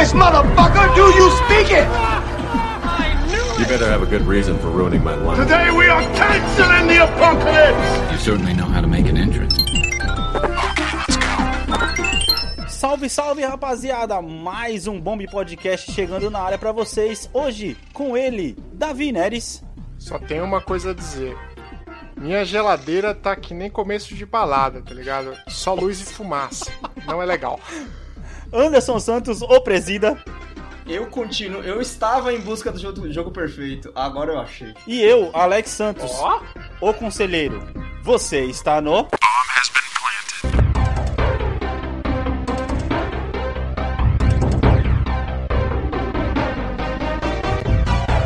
English, motherfucker? Do you speak it? You better have a good reason for ruining my life. Today we are canceling the apocalypse! You certainly know how to make an entrance. Salve, salve, rapaziada! Mais um Bomb Podcast chegando na área pra vocês. Hoje, com ele, Davi Neres. Só tenho uma coisa a dizer. Minha geladeira tá que nem começo de balada, tá ligado? Só luz e fumaça. Não é legal. Anderson Santos, o presida. Eu continuo. Eu estava em busca do jogo, jogo perfeito. Agora eu achei. E eu, Alex Santos, Ó, o conselheiro. Você está no.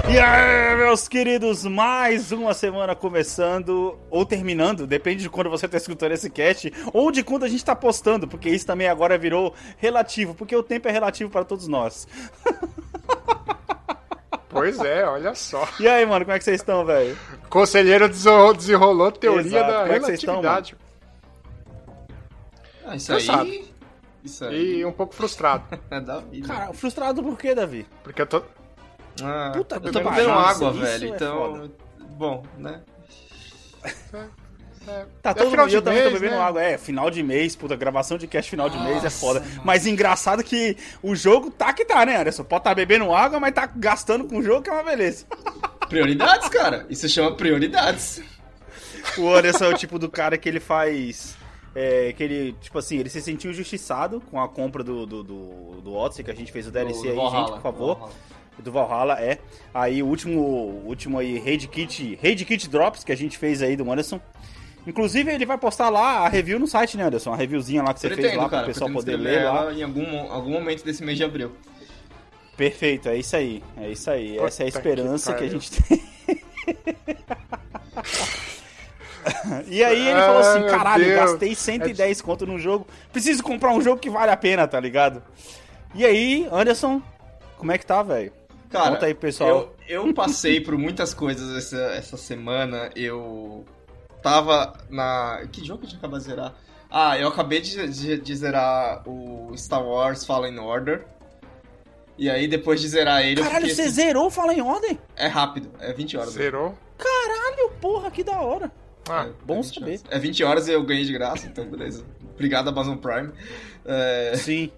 Aí, meus queridos, mais uma semana começando, ou terminando, depende de quando você está escutando esse cast, ou de quando a gente está postando, porque isso também agora virou relativo, porque o tempo é relativo para todos nós. pois é, olha só. E aí, mano, como é que vocês estão, velho? Conselheiro desenrolou, teoria Exato. da Como é que vocês estão, relatividade. Ah, isso Cansado. aí. Isso aí. e um pouco frustrado. É da vida. Cara, frustrado por quê, Davi? Porque eu tô. Ah, puta eu tô bebendo isso- água, isso velho. é então. foda. bom, né? é, Tá é todo final mundo, de eu também tô mês, bebendo né? água. É, final de mês, puta, gravação de cast final de mês é Nossa, foda. mano. Mas engraçado que o jogo tá que tá, né, Anderson? Pode tá bebendo água, mas tá gastando com o jogo, que é uma beleza. Prioridades, cara. Isso chama prioridades. O Anderson é o tipo do cara que ele faz. É, que ele, tipo assim, ele se sentiu injustiçado com a compra do, do, do, do Odyssey, que a gente fez o DLC Do aí, Valhalla, gente, por favor. Valhalla. Do Valhalla, é. Aí o último, o último aí, Raid Kit, Raid Kit Drops que a gente fez aí do Anderson. Inclusive, ele vai postar lá a review no site, né, Anderson? A reviewzinha lá que você fez Pretendo, lá para o pessoal poder ler lá. Em algum, algum momento desse mês de abril. Perfeito, é isso aí. É isso aí. Puta Essa é a que esperança que, a pariu. gente tem. e aí ele falou assim: caralho, Deus. gastei 110 conto num jogo. Preciso comprar um jogo que vale a pena, tá ligado? E aí, Anderson, como é que tá, velho? Cara, Conta aí, pessoal. Eu, eu passei por muitas coisas essa, essa semana. Eu tava na. Que jogo que eu tinha acabado de zerar? Ah, eu acabei de, de- de zerar o Star Wars Fallen Order. E aí, depois de zerar ele, eu Caralho, você assim, zerou Fala em Ordem? É rápido, é 20 horas. Zerou? Caralho, porra, que da hora. Ah, É, bom é 20 saber. horas. É 20 horas e eu ganhei de graça, então beleza. Obrigado, Amazon Prime. É, Sim.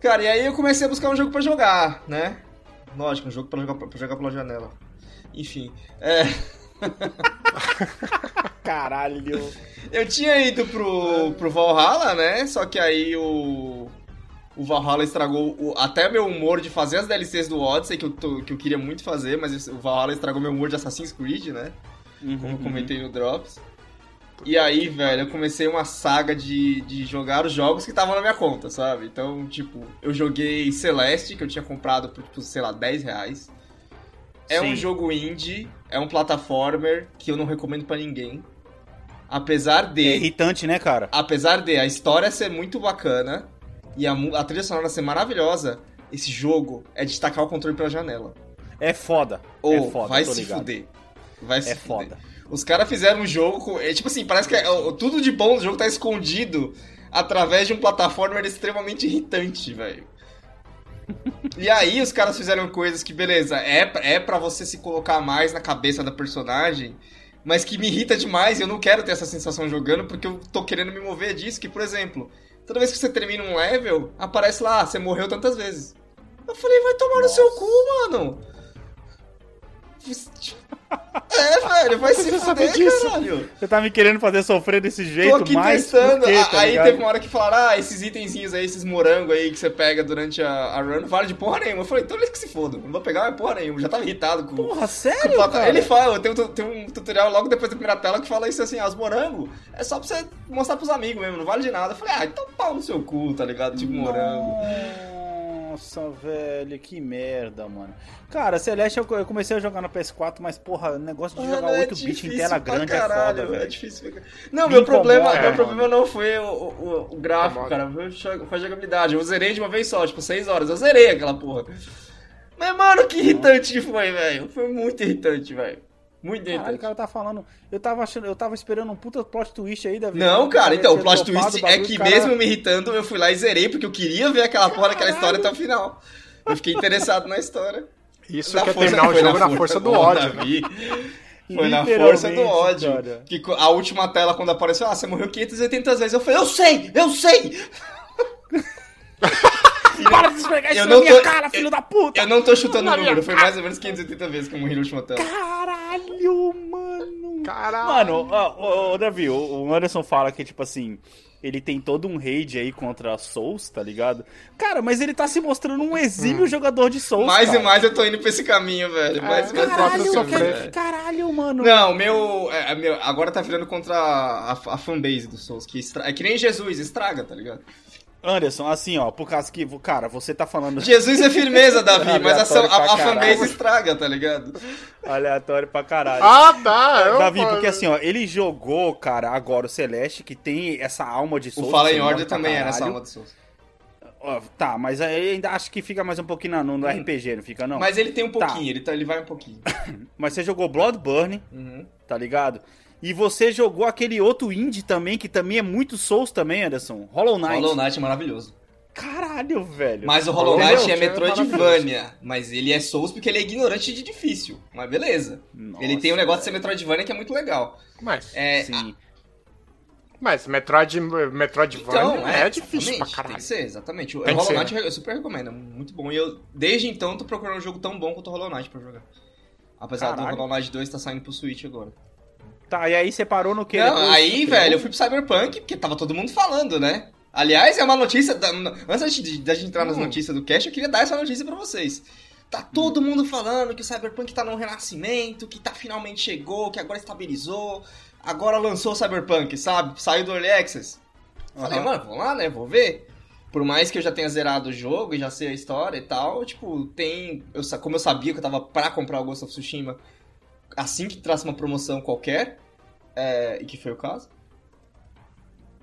Cara, e aí eu comecei a buscar um jogo pra jogar, né? Lógico, um jogo pra jogar, pra jogar pela janela. Enfim, é, Caralho. eu tinha ido pro, pro Valhalla, né? Só que aí o. O Valhalla estragou o- até meu humor de fazer as DLCs do Odyssey, que eu, tô- que eu queria muito fazer, mas o Valhalla estragou meu humor de Assassin's Creed, né? Uhum, como eu comentei no Drops. E aí, velho, eu comecei uma saga de, de jogar os jogos que estavam na minha conta, sabe? Então, tipo, eu joguei Celeste, que eu tinha comprado por, tipo, sei lá, 10 reais. É Sim. um jogo indie, é um platformer que eu não recomendo pra ninguém. Apesar É de. irritante, né, cara? Apesar de a história ser muito bacana e a, a trilha sonora ser maravilhosa, esse jogo é de tacar o controle pela janela. É foda. Ou é foda, vai se ligado. fuder. Vai se É fuder. Os caras fizeram um jogo com. É, tipo assim, parece que é- tudo de bom do jogo tá escondido através de um plataforma extremamente irritante, velho. E aí os caras fizeram coisas que, beleza, é, pra- é para você se colocar mais na cabeça da personagem, mas que me irrita demais e eu não quero ter essa sensação jogando porque eu tô querendo me mover disso. Que, por exemplo, toda vez que você termina um level, aparece lá, ah, você morreu tantas vezes. Eu falei, vai tomar no seu cu, mano. É, velho, vai se fuder, disso? caralho. Você tá me querendo fazer sofrer desse jeito, Tô aqui mas testando. quê, tá aí ligado? teve uma hora que falaram, ah, esses itenzinhos aí, esses morangos aí que você pega durante a, a run, não vale de porra nenhuma. Eu falei, então eles que se fodam, não vou pegar mais porra nenhuma. Já tava irritado com. Porra, com sério, cara? Ele fala, tem um, tem um tutorial logo depois da primeira tela que fala isso assim, ah, os morangos é só pra você mostrar pros amigos mesmo, não vale de nada. Eu falei, ah, então pau no seu cu, tá ligado? Tipo morango. Nossa, velho, que merda, mano. Cara, Celeste eu comecei a jogar no PS4, mas porra, o negócio de jogar Mano, 8 bits em tela grande é caralho, foda, É velho. difícil. pra- Não, Me meu problema, incomoda, meu mano. problema não foi o, o, o gráfico, Incomoda. cara. Foi a jogabilidade. Eu zerei de uma vez só, tipo, 6 horas. Eu zerei aquela porra. Mas, mano, que irritante que foi, velho. Foi muito irritante, velho. Muito Caralho, o cara tá falando. Eu tava achando, eu tava esperando um puta plot twist aí, Davi. Não, O cara, então, o plot twist é que cara- mesmo me irritando, eu fui lá e zerei, porque eu queria ver aquela porra daquela história até o final. Eu fiquei interessado na história. Isso Na que é força- terminar o foi jogo na força do ódio, né? Davi. Foi na força do ódio. cara. Que a última tela, quando apareceu, ah, você morreu 580 vezes. Eu falei, eu sei, eu sei! Para de esfregar isso Eu na não minha tô- cara, filho da puta! Eu não tô chutando o número, foi mais ou menos 580 vezes que eu morri na última tela. Caralho, mano! Caralho. Mano, ó, ó, Davi, o Anderson fala que, tipo assim, ele tem todo um raid aí contra Souls, tá ligado? Cara, mas ele tá se mostrando um exímio jogador de Souls, Mais cara. e mais eu tô indo pra esse caminho, velho. Mais e mais eu tô Caralho, esse que- caralho, mano. Não, meu, é, é, meu. Agora tá virando contra a, a fanbase do Souls. Que estra- é que nem Jesus, estraga, tá ligado? Anderson, assim, ó, por causa que, cara, você tá falando Jesus é firmeza, Davi, mas a, a, a fanbase estraga, tá ligado? aleatório pra caralho. Ah, tá. Eu, Davi, porque assim, ó, ele jogou, cara, agora o Celeste, que tem essa alma de O Souls. Fala que em Order pra também é nessa caralho. alma do Souls. Tá, mas aí ainda acho que fica mais um pouquinho no, no RPG, não fica não? Mas, Mas ele tem um Tá. pouquinho, ele, tá, ele vai um pouquinho. você jogou Bloodburn, Uhum. tá ligado? E você jogou aquele outro indie também, que também é muito Souls também, Anderson. Hollow Knight. Hollow Knight é maravilhoso. Caralho, velho. Mas o Hollow Entendeu? Knight é Entendeu? Metroidvania. Mas ele é Souls porque ele é ignorante de difícil. Mas beleza. Nossa, ele tem um negócio de ser Metroidvania que é muito legal. Mas, É, Sim. mas Metroid, Metroidvania Então, é, é, difícil pra exatamente, caralho. Tem que ser, exatamente. O Tem que Hollow ser, Knight eu super recomendo, é muito bom. E eu, desde então, tô procurando um jogo tão bom quanto o Hollow Knight pra jogar. Apesar Caralho. do Hollow Knight 2 tá saindo pro Switch agora. Tá, e aí você parou no que? Não, depois? aí, velho, eu fui pro Cyberpunk, porque tava todo mundo falando, né? Aliás, é uma notícia. Da, antes de, da gente entrar nas Hum. notícias do Cash, eu queria dar essa notícia pra vocês. Tá todo mundo falando que o Cyberpunk tá num renascimento, que tá finalmente chegou, que agora estabilizou, agora lançou o Cyberpunk, sabe? Saiu do Early Access. Falei, Aham. mano, vamos lá, né? Vou ver. Por mais que eu já tenha zerado o jogo e já sei a história e tal, tipo, tem. Eu, como eu sabia que eu tava pra comprar o Ghost of Tsushima assim que traz uma promoção qualquer, é, e que foi o caso.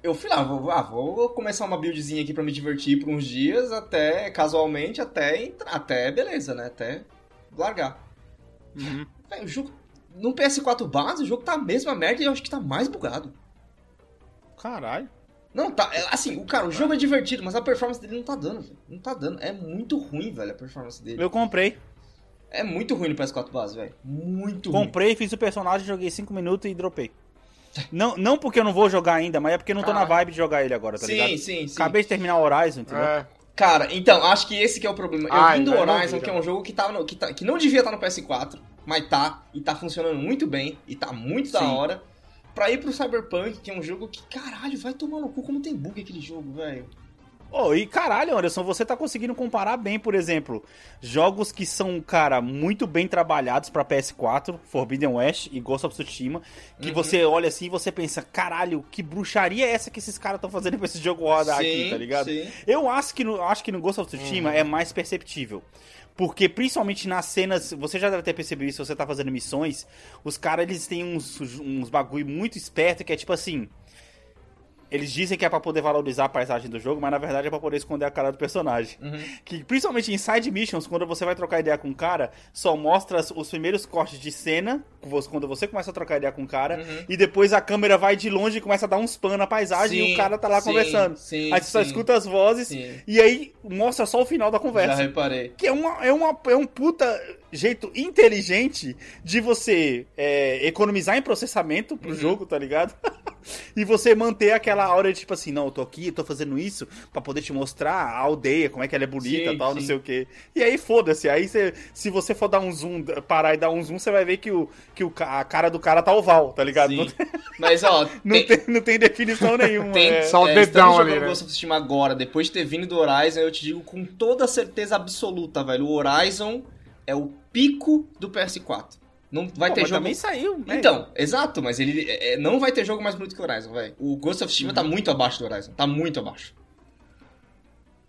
Eu fui lá, vou, ah, vou começar uma buildzinha aqui pra me divertir por uns dias, até, casualmente, até entrar, até, beleza, né, até largar. Uhum. O jogo, no PS4 base, o jogo tá a mesma merda e eu acho que tá mais bugado. Caralho. Não, tá, é, assim, o cara, o jogo é divertido, mas a performance dele não tá dando, velho. Não tá dando, é muito ruim, velho, a performance dele. Eu comprei. É muito ruim no PS4 base, velho. Muito ruim. Comprei, fiz o personagem, joguei 5 minutos e dropei. Não, não porque eu não vou jogar ainda, mas é porque eu não tô na Caralho. vibe de jogar ele agora, tá Sim, ligado? sim, sim. Acabei de terminar o Horizon, entendeu? É, Cara, então, acho que esse que é o problema. Eu Ah, vim do Horizon, vi, que é um jogo que, tá no, que, tá, que não devia estar no PS4, mas tá, e tá funcionando muito bem, e tá muito da Sim. hora. Pra ir pro Cyberpunk, que é um jogo que, caralho, vai tomar no cu como tem bug aquele jogo, velho. Oh, e caralho, Anderson, você tá conseguindo comparar bem, por exemplo, jogos que são, cara, muito bem trabalhados pra PS4, Forbidden West e Ghost of Tsushima, que Uhum. você olha assim e você pensa, caralho, que bruxaria é essa que esses caras estão fazendo pra esse jogo rodar aqui, tá ligado? sim. Eu acho que no, acho que no Ghost of Tsushima é mais perceptível. Porque principalmente nas cenas, você já deve ter percebido isso se você tá fazendo missões, os caras eles têm uns, uns bagulho muito esperto que é tipo assim, eles dizem que é pra poder valorizar a paisagem do jogo, mas na verdade é pra poder esconder a cara do personagem. Que principalmente em side missions, quando você vai trocar ideia com o cara, só mostra os primeiros cortes de cena, quando você começa a trocar ideia com o cara, e depois a câmera vai de longe e começa a dar uns pan na paisagem e Sim, o cara tá lá sim, conversando. sim, aí você só escuta as vozes e aí mostra só o final da Já conversa. reparei. Que é, uma, é, uma, é um puta jeito inteligente de você é, economizar em processamento Uhum. pro jogo, tá ligado? e você manter aquela aura de tipo assim, não, eu tô aqui, eu tô fazendo isso pra poder te mostrar a aldeia, como é que ela é bonita Sim, e tal, não sim. sei o quê. E aí foda-se, aí você, se você for dar um zoom, parar e dar um zoom, você vai ver que, o, que o, a cara do cara tá oval, tá ligado? Não, Sim. Mas, ó, não tem, tem, não tem definição nenhuma. tem é. Só o é, dedão estamos ali, jogando né? Ghost of Tsushima agora, depois de ter vindo do Horizon, eu te digo com toda certeza absoluta, velho. O Horizon é o pico do PS4. Não vai Pô, ter mas jogo. também saiu, né? Então, exato, mas ele é, é, não vai ter jogo mais bonito que o Horizon, velho. O Ghost of Tsushima Uhum. tá muito abaixo do Horizon, tá muito abaixo.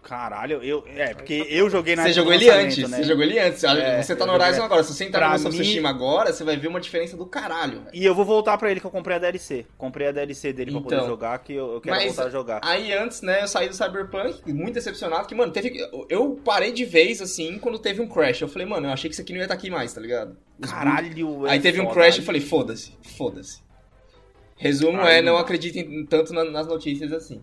Caralho, eu. É, porque eu joguei na Você jogou ele antes, né? você jogou ele antes. É, você tá no joguei- Horizon agora. Se você entrar Pra no Ghost mim- agora, você vai ver uma diferença do caralho, velho. E eu vou voltar pra ele que eu comprei a DLC. Comprei a DLC dele pra Então. poder jogar, que eu, eu quero Mas voltar a jogar. aí antes, né, eu saí do Cyberpunk, muito decepcionado, que, mano, teve. Eu parei de vez, assim, quando teve um crash. Eu falei, mano, eu achei que isso aqui não ia estar aqui mais, tá ligado? Os Caralho, Aí é teve um crash e eu falei, foda-se, foda-se. Resumo Aí é, não acreditem tanto na- nas notícias assim.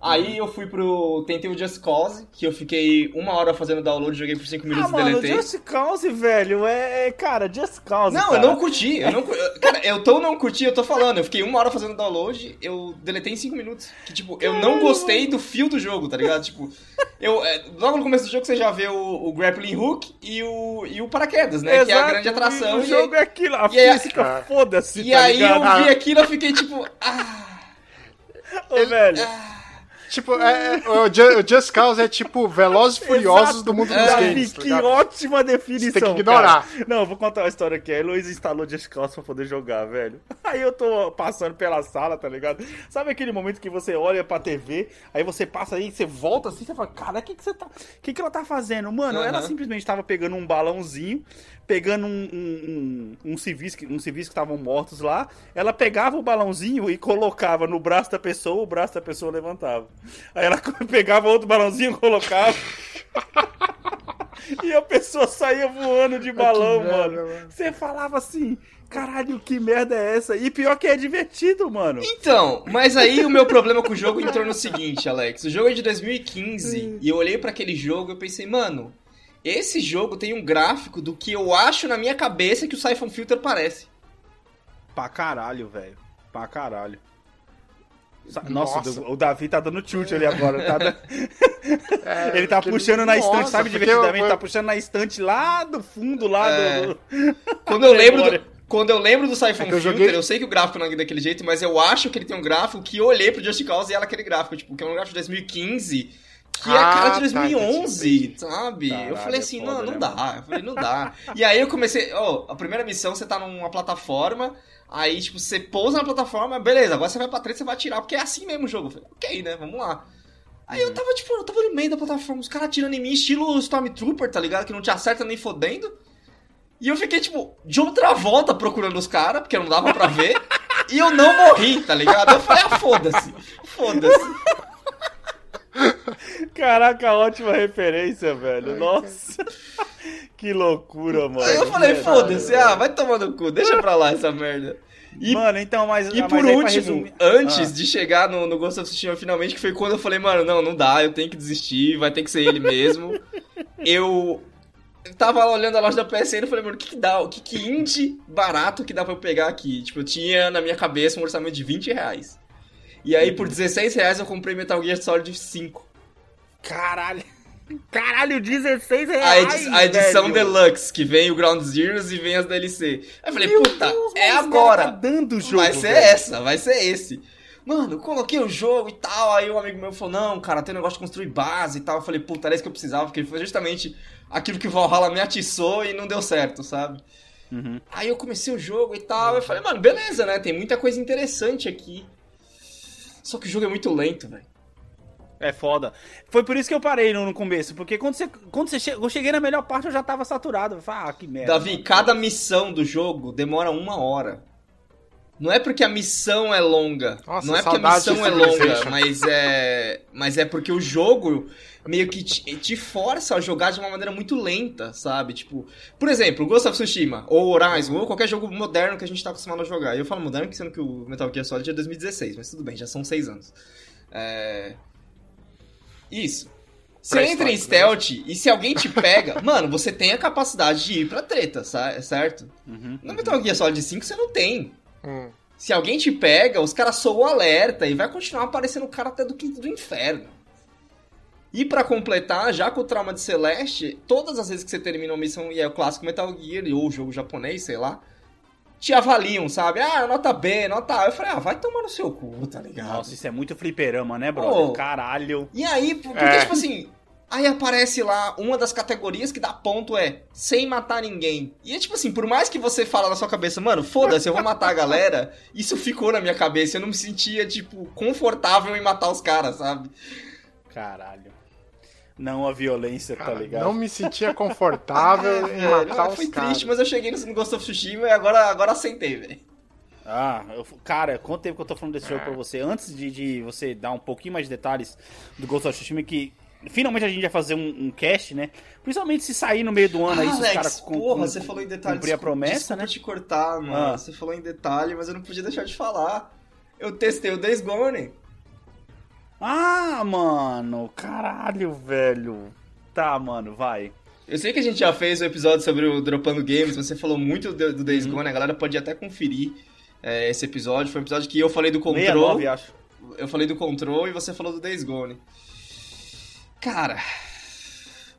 Aí eu fui pro. Tentei o Just Cause, que eu fiquei uma hora fazendo download, joguei por 5 Ah, minutos e mano, deletei. Just Cause, velho, é. é- Cara, Just Cause. Não, cara. eu não curti. Eu não, cara, eu tô não curti, eu tô falando. Eu fiquei uma hora fazendo download, eu deletei em 5 minutos. Que, tipo, eu não gostei do fio do jogo, tá ligado? Tipo, eu, é, logo no começo do jogo você já vê o, o grappling hook e o, e o paraquedas, né? que é a Exato, grande atração. O e- jogo é aquilo, a e aí- física, foda-se, E tá aí eu vi aquilo e fiquei tipo, ah, Ô, velho. Tipo, é, é, o, Ju- o Just Cause é tipo Velozes e Furiosos Exato. do mundo dos É, games. tá que ligado? ótima definição. Você tem que ignorar. cara. Não, eu vou contar uma história aqui. A Heloísa instalou Just Cause pra poder jogar, velho. Aí eu tô passando pela sala, tá ligado? Sabe aquele momento que você olha pra TV, aí você passa aí, você volta assim, você fala, cara, o que, que você tá. O que, que ela tá fazendo? Mano, ela Aham. simplesmente tava pegando um balãozinho, pegando um, um, um, um civis, que- um civis que estavam mortos lá. Ela pegava o balãozinho e colocava no braço da pessoa, o braço da pessoa levantava. Aí ela pegava outro balãozinho, colocava. E a pessoa saía voando de balão, merda, mano. mano. Você falava assim, caralho, que merda é essa? E pior que é divertido, mano. Então, mas aí o meu problema com o jogo entrou no seguinte, Alex. O jogo é de 2015 e eu olhei pra aquele jogo e eu pensei, mano, esse jogo tem um gráfico do que eu acho na minha cabeça que o Siphon Filter parece. Pra caralho, velho. Pra caralho. Sa- Nossa. Nossa, o Davi tá dando tilt ali agora. tá da- É, Ele tá puxando na estante, Nossa, sabe? Divertidamente, eu- tá puxando na estante lá do fundo, lá É. do. Quando eu lembro do, quando eu lembro do Siphon É Filter, eu joguei- eu sei que o gráfico não é daquele jeito, mas eu acho que ele tem um gráfico que eu olhei pro Just Cause e era aquele gráfico, tipo, que é um gráfico de 2015, que é a Ah, cara de tá, 2011, sabe? eu Caralho, falei assim, é foda, não, não né, dá. Eu falei, não dá. e aí eu comecei, ó, a primeira missão você tá numa plataforma, aí tipo, você pousa na plataforma, beleza, agora você vai pra treta, você vai atirar, porque é assim mesmo o jogo. Eu falei, ok, né, vamos lá. Aí eu tava, tipo, eu tava no meio da plataforma, os caras atirando em mim, estilo Stormtrooper, tá ligado? Que não te acerta nem fodendo. E eu fiquei, tipo, de outra volta procurando os caras, porque não dava pra ver. e eu não morri, tá ligado? Eu falei, ah, foda-se. Foda-se. Caraca, ótima referência, velho. Nossa. que loucura, mano. Aí eu falei, foda-se, ah, vai tomar no cu, deixa pra lá essa merda. E, Mano, então, mas. e mas por pra último, resumir- antes Ah. de chegar no, no Ghost of Tsushima finalmente, que foi quando eu falei, mano, não, não dá, eu tenho que desistir, vai ter que ser ele mesmo. eu tava lá olhando a loja da PSN e falei, mano, o que que dá? O que que indie barato que dá pra eu pegar aqui? Tipo, eu tinha na minha cabeça um orçamento de 20 reais. E aí, por 16 reais, eu comprei Metal Gear Solid 5. Caralho. Caralho, 16 A, reais. edi- a edição velho. Deluxe, que vem o Ground Zeroes e vem as DLC. Aí eu falei, Meu puta, Deus, é agora. Tá dando o jogo. vai ser velho. essa, vai ser esse. Mano, coloquei o jogo e tal, aí um amigo meu falou, não, cara, tem um negócio de construir base e tal. Eu falei, puta, era isso que eu precisava, porque foi justamente aquilo que o Valhalla me atiçou e não deu certo, sabe? Uhum. Aí eu comecei o jogo e tal, eu falei, mano, beleza, né, tem muita coisa interessante aqui. Só que o jogo é muito lento, velho. É foda. Foi por isso que eu parei no, no começo. Porque quando você, quando você che... eu cheguei na melhor parte, eu já tava saturado. Eu falei, ah, que merda. Davi, mano. cada missão do jogo demora uma hora. Não é porque a missão é longa. Nossa, não é porque a missão é longa, mas é. Mas é porque o jogo meio que te, te força a jogar de uma maneira muito lenta, sabe? Tipo, por exemplo, Ghost of Tsushima, ou Horizon, ou qualquer jogo moderno que a gente tá acostumado a jogar. E eu falo moderno, sendo que o Metal Gear Solid é 2016, mas tudo bem, já são seis anos. É. Isso. Você entra em Pré-histórico, stealth e se alguém te pega, mano, você tem a capacidade de ir pra treta, certo? Uhum, No Metal Gear Solid 5 você não tem. Hum. Se alguém te pega, os caras soam o alerta e vai continuar aparecendo o cara até do quinto do inferno. E pra completar, já com o trauma de Celeste, todas as vezes que você termina uma missão, e é o clássico Metal Gear, ou o jogo japonês, sei lá, te avaliam, sabe? Ah, nota B, nota A. Eu falei, ah, vai tomar no seu cu, tá ligado? Nossa, isso é muito fliperama, né, brother? Ô. Caralho. E aí, porque, É. tipo assim, aí aparece lá, uma das categorias que dá ponto é sem matar ninguém. E é tipo assim, por mais que você fala na sua cabeça, mano, foda-se, eu vou matar a galera, isso ficou na minha cabeça, eu não me sentia, tipo, confortável em matar os caras, sabe? Caralho. Não a violência, tá Cara, ligado? não me sentia confortável em matar Ah, os foi caras. triste, mas eu cheguei no Ghost of Tsushima e agora, agora aceitei, velho. Ah, eu- cara, quanto tempo que eu tô falando desse jogo pra você? Antes de, de você dar um pouquinho mais de detalhes do Ghost of Tsushima, que finalmente a gente vai fazer um, um cast, né? Principalmente se sair no meio do ano aí, se os Alex, caras com- porra, você falou em detalhe. cumprir a promessa, desculpa né? te cortar, mano. Ah. Você falou em detalhe, mas eu não podia deixar de falar. Eu testei o Days Gone. Ah, mano, caralho, velho. Tá, mano, vai. Eu sei que a gente já fez o episódio sobre o Dropando Games, você falou muito do, do Uhum. Days Gone, a galera pode até conferir é, esse episódio. Foi um episódio que eu falei do Control. 69, acho. Eu falei do Control e você falou do Days Gone. Cara,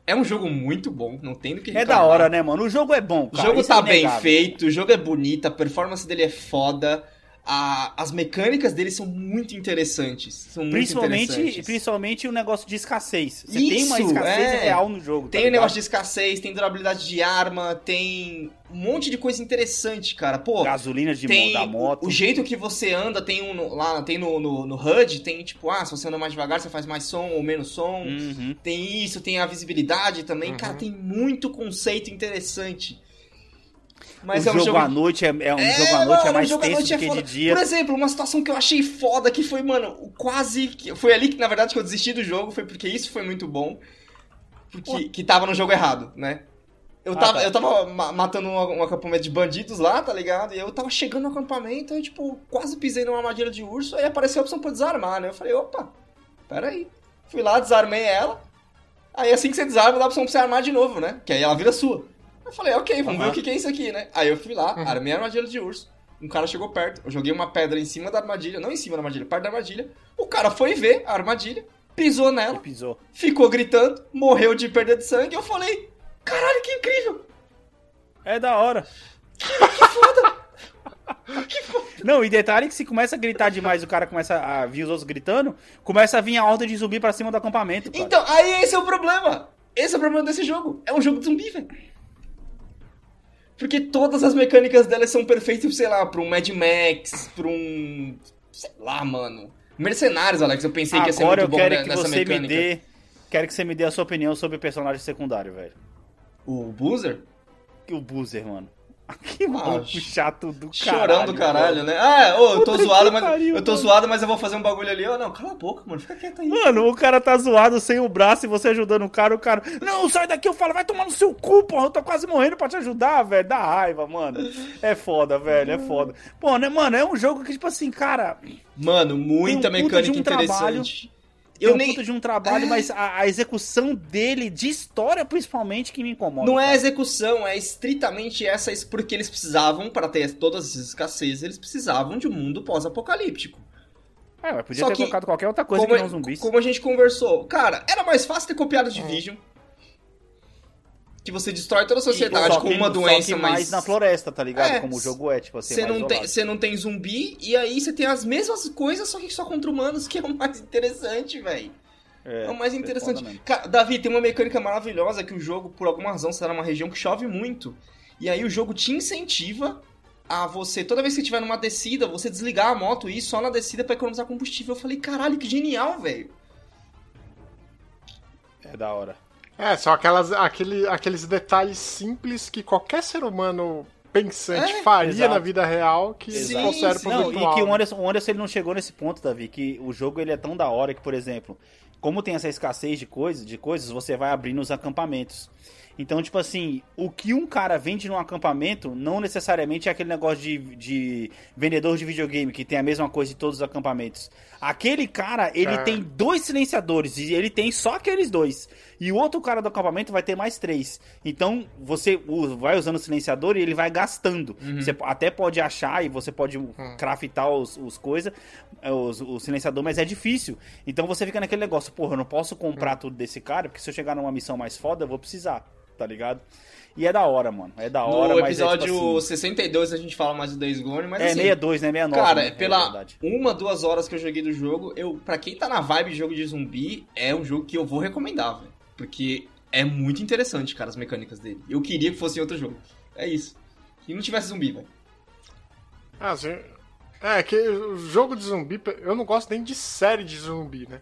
é um jogo muito bom, não tem do que É reclamar. da hora, né, mano? O jogo é bom, O cara. jogo isso é tá bem inegável. feito, o jogo é bonito, a performance dele é foda. A- as mecânicas dele são muito interessantes. São muito Principalmente, interessantes. principalmente o negócio de escassez. Você Isso, tem uma escassez é. real no jogo. Tem tá o negócio de escassez, tem durabilidade de arma, tem um monte de coisa interessante, cara. Pô, gasolina de tem da moto. o, o jeito que você anda, tem um no- lá, tem no, no, no HUD, tem tipo, ah, se você anda mais devagar, você faz mais som ou menos som. Uhum. Tem isso, tem a visibilidade também. Uhum. Cara, tem muito conceito interessante. Mas o é um jogo, jogo à noite é, é um É, jogo à noite mano, é mais o jogo tenso noite do é que foda. de dia. Por exemplo, uma situação que eu achei foda que foi, mano, quase. que- Foi ali que, na verdade, que eu desisti do jogo, foi porque isso foi muito bom. Porque que tava no jogo errado, né? Eu Ah, tava, tá. eu tava ma- matando um, um acampamento de bandidos lá, tá ligado? E eu tava chegando no acampamento e, tipo, quase pisei numa armadilha de urso, aí apareceu a opção pra desarmar, né? Eu falei, opa, peraí. Fui lá, desarmei ela. Aí assim que você desarma, dá a opção pra você armar de novo, né? Que aí ela vira sua. Eu falei, ok, vamos ver Aham. o que, que é isso aqui, né? Aí eu fui lá, Uhum. armei a armadilha de urso. Um cara chegou perto, eu joguei uma pedra em cima da armadilha, não em cima da armadilha, perto da armadilha. O cara foi ver a armadilha, pisou nela, pisou. ficou gritando, morreu de perda de sangue. Eu falei, caralho, que incrível! É da hora. Não, e detalhe que se começa a gritar demais, o cara começa a vir os outros gritando, começa a vir a horda de zumbi pra cima do acampamento, cara. Então, aí esse é o problema. Esse é o problema desse jogo. É um jogo de zumbi, velho. Porque todas as mecânicas dela são perfeitas, sei lá, pra um Mad Max, pra um. Sei lá, mano. Mercenários, Alex, eu pensei que ia ser Agora muito eu bom quero né, que nessa você mecânica. me dê. Quero que você me dê a sua opinião sobre o personagem secundário, velho. O Boozer? O Boozer, mano. Que maluco Ah, chato do caralho. Chorando do caralho, velho. né? Ah, ô, eu tô Puta zoado, mas. pariu, eu tô mano. zoado, mas eu vou fazer um bagulho ali. Ô, não, cala a boca, mano. Fica quieto aí. Mano, o cara tá zoado sem o braço e você ajudando o cara, o cara. Não, sai daqui, eu falo, vai tomar no seu cu, porra. Eu tô quase morrendo pra te ajudar, velho. Dá raiva, mano. É foda, velho, é foda. Pô, né, mano, é um jogo que, tipo assim, cara. Mano, muita um mecânica um trabalho. interessante. Eu Eu nem... puta de um trabalho, É. mas a, a execução dele, de história principalmente, que me incomoda. Não é cara. execução, é estritamente essa, porque eles precisavam, para ter todas essas escassez, eles precisavam de um mundo pós-apocalíptico. É, mas podia Só ter que- colocado qualquer outra coisa Como, que não zumbis. como a gente conversou, cara, era mais fácil ter copiado Division. Que você destrói toda a sociedade Só com que- uma doença, que mais mas. na floresta, tá ligado? É, Como o jogo é, tipo assim, Você não, tem, você não tem zumbi, e aí você tem as mesmas coisas, só que só contra humanos, que é o mais interessante, velho. É, o mais é interessante. Cara, Davi, tem uma mecânica maravilhosa que o jogo, por alguma razão, tá numa região que chove muito. E aí o jogo te incentiva a você, toda vez que você estiver numa descida, você desligar a moto e ir só na descida pra economizar combustível. Eu falei, caralho, que genial, velho. É da hora. É, são aquelas, aquele, aqueles detalhes simples que qualquer ser humano pensante É, faria exato. na vida real que eles Sim, trouxeram sim. pro Não, virtual. e que o? Anderson, o Anderson ele não chegou nesse ponto, Davi, que o jogo ele é tão da hora que, por exemplo, como tem essa escassez de coisas, de coisas, você vai abrindo os acampamentos. Então, tipo assim, o que um cara vende num acampamento não necessariamente é aquele negócio de, de vendedor de videogame que tem a mesma coisa em todos os acampamentos. Aquele cara, ele É. tem dois silenciadores e ele tem só aqueles dois. E o outro cara do acampamento vai ter mais três. Então, você vai usando o silenciador e ele vai gastando. Você até pode achar e você pode craftar os, os coisas, os, o silenciador, mas é difícil. Então você fica naquele negócio, porra, eu não posso comprar tudo desse cara, porque se eu chegar numa missão mais foda, eu vou precisar, tá ligado? E é da hora, mano. É da hora, no mas é episódio tipo assim, 62 a gente fala mais do Days Gone, mas É assim, 62, né? 69. Cara, né? é pela verdade. uma, duas horas que eu joguei do jogo, eu, pra quem tá na vibe de jogo de zumbi, é um jogo que eu vou recomendar, velho. Porque é muito interessante, cara, as mecânicas dele. Eu queria que fosse em outro jogo. É isso. Que não tivesse zumbi, velho. Ah, assim, é, que o jogo de zumbi, eu não gosto nem de série de zumbi, né?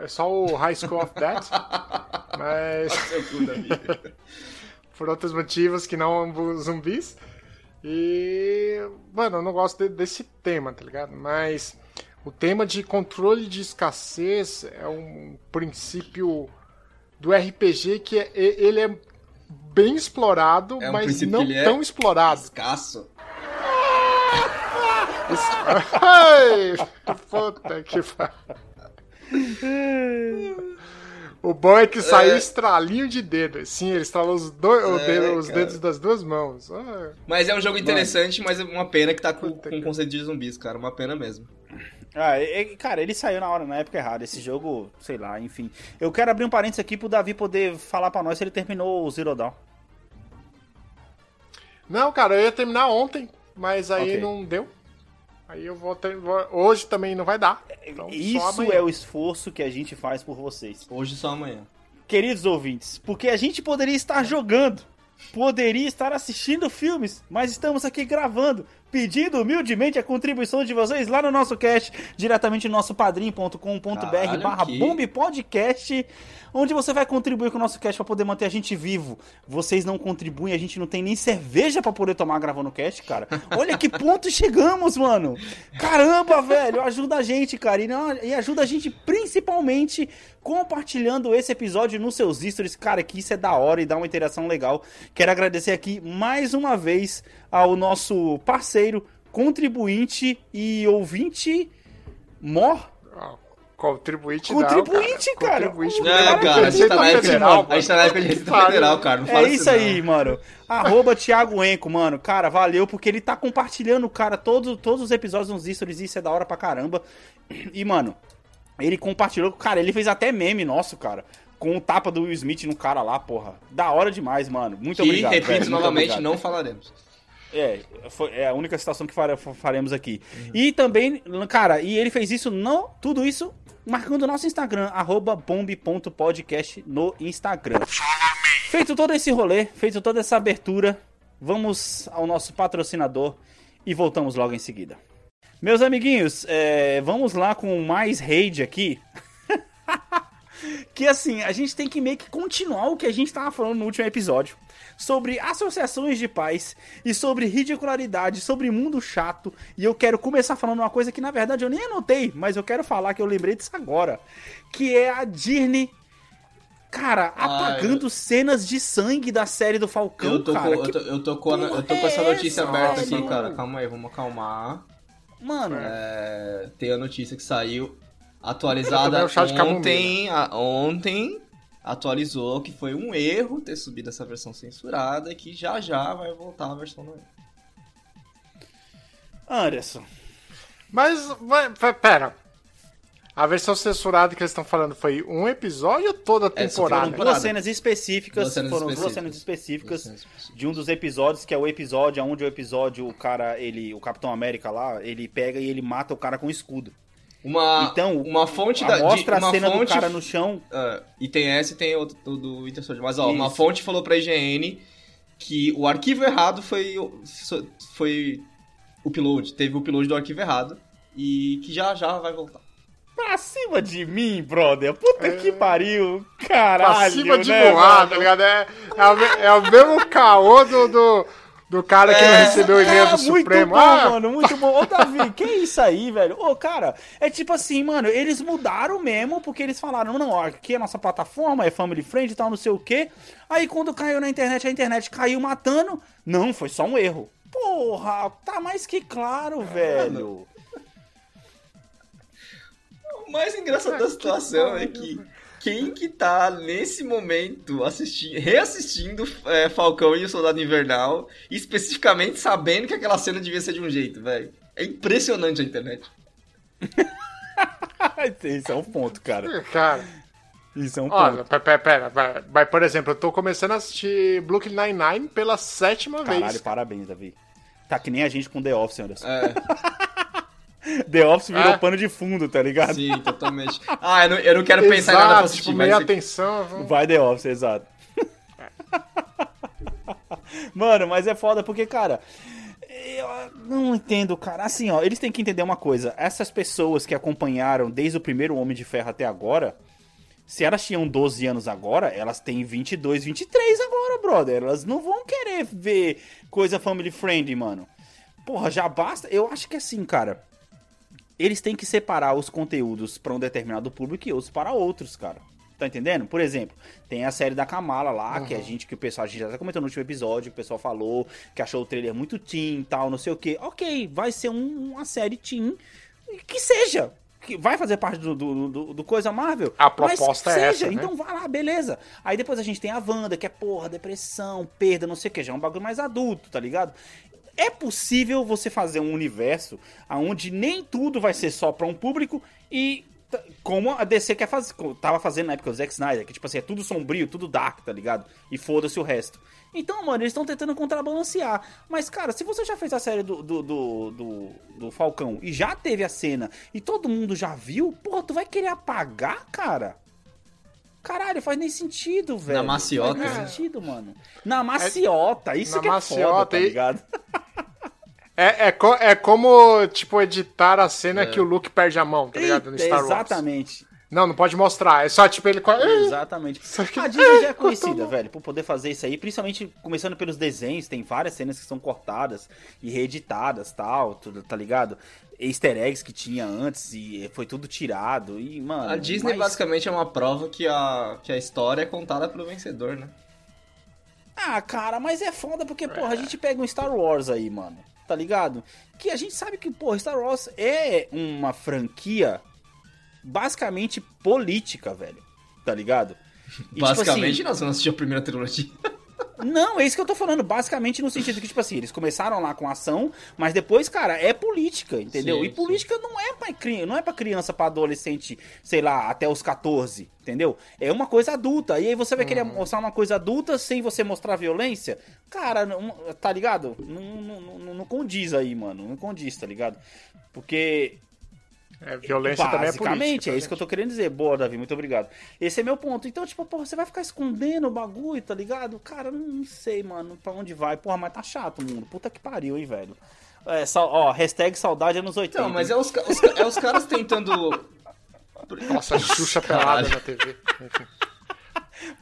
É só o High School of Death. mas. Por outros motivos que não zumbis. E. Mano, eu não gosto de- desse tema, tá ligado? Mas. O tema de controle de escassez é um princípio do RPG que é- ele é bem explorado, É um mas não é tão explorado. Escasso. Ai, puta que. O bom é que saiu estralinho de dedo. Sim, ele estralou os, É, dedo- os dedos das duas mãos. Ah, Mas é um jogo interessante, mas é uma pena que tá com, Puta com que- conceito de zumbis, cara. Uma pena mesmo. Ah, é- cara, ele saiu na hora, na época errada. Esse jogo, sei lá, enfim. Eu quero abrir um parênteses aqui pro Davi poder falar pra nós se ele terminou o Zero Dawn. Não, cara, eu ia terminar ontem, mas aí Ok. não deu. Aí eu vou ter. vou- Hoje também não vai dar. Então, Isso é o esforço que a gente faz por vocês. Hoje só amanhã. Queridos ouvintes, porque a gente poderia estar jogando, poderia estar assistindo filmes, mas estamos aqui gravando, pedindo humildemente a contribuição de vocês lá no nosso cast, diretamente no nosso padrim.com.br barra Bombe Podcast, onde você vai contribuir com o nosso cast para poder manter a gente vivo. Vocês não contribuem, a gente não tem nem cerveja para poder tomar gravando o cast, cara. Olha que ponto chegamos, mano. Caramba, velho, ajuda a gente, cara. E, não- e ajuda a gente principalmente compartilhando esse episódio nos seus stories, cara, que isso é da hora e dá uma interação legal. Quero agradecer aqui mais uma vez ao nosso parceiro, contribuinte e ouvinte Mor. Contribuinte Contribuinte, não, cara. Contribuinte Não, Cara, cara, a gente tá na época de, federal, a gente tá na época de Receita Pariu. Federal, cara. É fala isso aí, mano. Arroba Thiago Enco, mano. Cara, valeu, porque ele tá compartilhando, cara, todos, todos os episódios nos stories, isso é da hora pra caramba. E, mano, ele compartilhou, cara, ele fez até meme nosso, cara. Com o tapa do Will Smith no cara lá, porra. Da hora demais, mano. Muito Que, obrigado. repito velho, novamente, não falaremos. É, foi, é a única citação que fare- faremos aqui. E também, cara, e ele fez isso, não, tudo isso, marcando o nosso Instagram, arroba no Instagram. Feito todo esse rolê, feito toda essa abertura, vamos ao nosso patrocinador e voltamos logo em seguida. Meus amiguinhos, é, vamos lá com mais raid aqui. que assim, a gente tem que meio que continuar o que a gente tava falando no último episódio. Sobre associações de pais e sobre ridicularidade, sobre mundo chato. E eu quero começar falando uma coisa que na verdade eu nem anotei, mas eu quero falar que eu lembrei disso agora. Que é a Disney, cara, Ah, apagando cenas de sangue da série do Falcão, Eu tô, cara. com, que- eu, tô, eu, tô com, eu tô com porra essa é notícia essa, aberta aqui, cara. Calma aí, vamos acalmar. Mano, É, tem a notícia que saiu atualizada é ontem. a- ontem atualizou que foi um erro ter subido essa versão censurada e que já já vai voltar a versão normal. Anderson. Mas, vai- pera. A versão censurada que eles estão falando foi um episódio ou toda a É, só temporada? foram Duas cenas específicas, Duas cenas foram duas cenas específicas Duas cenas específicas. de um dos episódios, que é o episódio onde o episódio, o cara, ele, o Capitão América lá, ele pega e ele mata o cara com escudo. Uma, Então, uma fonte da. de- Mostra uma a cena fonte, do cara no chão. Ah, e tem essa e tem outro do, do Winter Soldier. Mas ó, uma Isso. fonte falou pra IGN que o arquivo errado foi, foi o upload. Teve o upload do arquivo errado. E que já já vai voltar. Pra cima de mim, brother. Puta que pariu. Caralho, Pra cima de né, voar, tá ligado? É, é, o, é o mesmo caô do, do, do cara que não É, recebeu o e-mail do É, muito Supremo. bom, ah, mano, muito bom. Ô, Davi, que isso aí, velho? Ô, cara, é tipo assim, mano, eles mudaram mesmo, porque eles falaram, não, ó, aqui é a nossa plataforma, é family friend e tal, não sei o quê. Aí quando caiu na internet, a internet caiu matando. Não, foi só um erro. Porra, tá mais que claro, velho. O mais engraçado da situação é que quem que tá nesse momento assistindo, reassistindo é, Falcão e o Soldado Invernal, especificamente sabendo que aquela cena devia ser de um jeito, velho. É impressionante a internet. Isso é um ponto, cara. Cara, Isso é um olha, ponto. pera, pera, pera, pera. Mas, por exemplo, eu tô começando a assistir Brooklyn Nine-Nine pela sétima Caralho, vez. parabéns, Davi. Tá que nem a gente com The Office, Anderson. É, The Office virou É. pano de fundo, tá ligado? sim, totalmente. Ah, eu não, eu não quero pensar em nada pra Exato, assistir, tipo, mas atenção. vamos- Vai The Office, exato. Mano, mas é foda porque, cara, Eu não entendo, cara. Assim, ó, eles têm que entender uma coisa. Essas pessoas que acompanharam desde o primeiro Homem de Ferro até agora, se elas tinham 12 anos agora, elas têm 22, 23 agora, brother. Elas não vão querer ver coisa family friendly, mano. Porra, já basta. Eu acho que assim, cara. Eles têm que separar os conteúdos para um determinado público e outros para outros, cara. Tá entendendo? Por exemplo, tem a série da Kamala lá, uhum. que a gente, que o pessoal, a gente já tá comentando no último episódio, o pessoal falou que achou o trailer muito teen tal, não sei o que. Ok, vai ser um, uma série teen que seja. Que vai fazer parte do, do, do, do coisa Marvel. A proposta é seja, essa. Né? Então vai lá, beleza. Aí depois a gente tem a Wanda, que é porra, depressão, perda, não sei o que, já é um bagulho mais adulto, tá ligado? É possível você fazer um universo onde nem tudo vai ser só para um público e como a DC quer fazer, tava fazendo na época o Zack Snyder, que tipo assim, é tudo sombrio, tudo dark, tá ligado? E foda-se o resto. Então, mano, eles estão tentando contrabalancear. Mas, cara, se você já fez a série do, do, do, do, do Falcão e já teve a cena e todo mundo já viu, porra, tu vai querer apagar, cara? Caralho, faz nem sentido, velho. Na maciota. Faz nem sentido, mano. Na maciota, isso Na que é maciota, foda, tá ligado? É, é, co- é como, tipo, editar a cena que o Luke perde a mão, tá ligado? No Star Wars. Exatamente. Não, não pode mostrar. É só, tipo, ele... Exatamente. Só que- A Disney já é Ah, conhecida, velho, por poder fazer isso aí, principalmente começando pelos desenhos, tem várias cenas que são cortadas e reeditadas, tal, tudo, tá ligado? Easter eggs que tinha antes e foi tudo tirado e, mano... A Disney mas- basicamente é uma prova que a, que a história é contada pelo vencedor, né? Ah, cara, mas é foda porque, porra, a gente pega um Star Wars aí, mano, tá ligado? Que a gente sabe que, porra, Star Wars é uma franquia basicamente política, velho, tá ligado? E, tipo assim, Basicamente, nós vamos assistir a primeira trilogia. Não, é isso que eu tô falando. Basicamente no sentido que, tipo assim, eles começaram lá com ação, mas depois, cara, é política, entendeu? Sim, e política não é pra criança, não é pra criança, pra adolescente, sei lá, até os 14, entendeu? É uma coisa adulta. E aí você vai querer mostrar uma coisa adulta sem você mostrar violência? Cara, não- tá ligado? Não, não, não, não condiz aí, mano. Não condiz, tá ligado? Porque É, violência também é Basicamente, política. é isso que eu tô querendo dizer. Boa, Davi, muito obrigado. Esse é meu ponto. Então, tipo, porra, você vai ficar escondendo o bagulho, tá ligado? Cara, não, sei, mano, pra onde vai. Porra, mas tá chato, mundo. Puta que pariu, hein, velho. É, sal- ó, hashtag saudade anos 80. Não, mas é os, os é os caras tentando. Nossa, Xuxa pelada na TV. Enfim.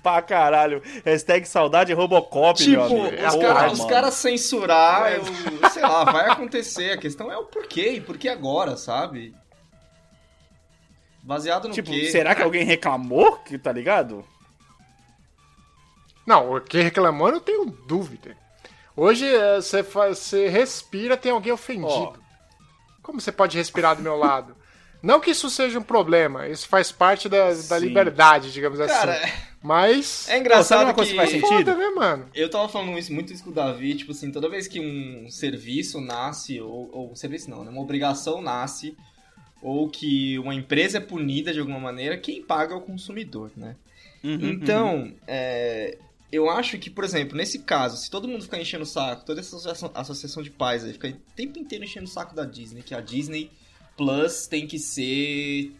Pra caralho. Hashtag saudade Robocop, meu Tipo, amigo. os, cara- caras censurar, eu, sei lá, vai acontecer. A questão é o porquê e por que agora, sabe? Baseado no Tipo, quê? será que alguém reclamou, que tá ligado? Não, o que reclamou eu não tenho dúvida. Hoje é, você respira, tem alguém ofendido. Ó. Como você pode respirar do meu lado? Não que isso seja um problema, isso faz parte da, da liberdade, digamos Cara, assim. Mas. é engraçado que... que faz sentido? Foda, né, mano? Eu tava falando isso, muito isso com o Davi, tipo assim, toda vez que um serviço nasce, ou, ou um serviço não, né? Uma obrigação nasce, ou que uma empresa é punida de alguma maneira, quem paga é o consumidor, né? Uhum, Então, é, eu acho que, por exemplo, nesse caso, se todo mundo ficar enchendo o saco, toda essa associação, associação de pais aí, fica o tempo inteiro enchendo o saco da Disney, que a Disney Plus tem que ser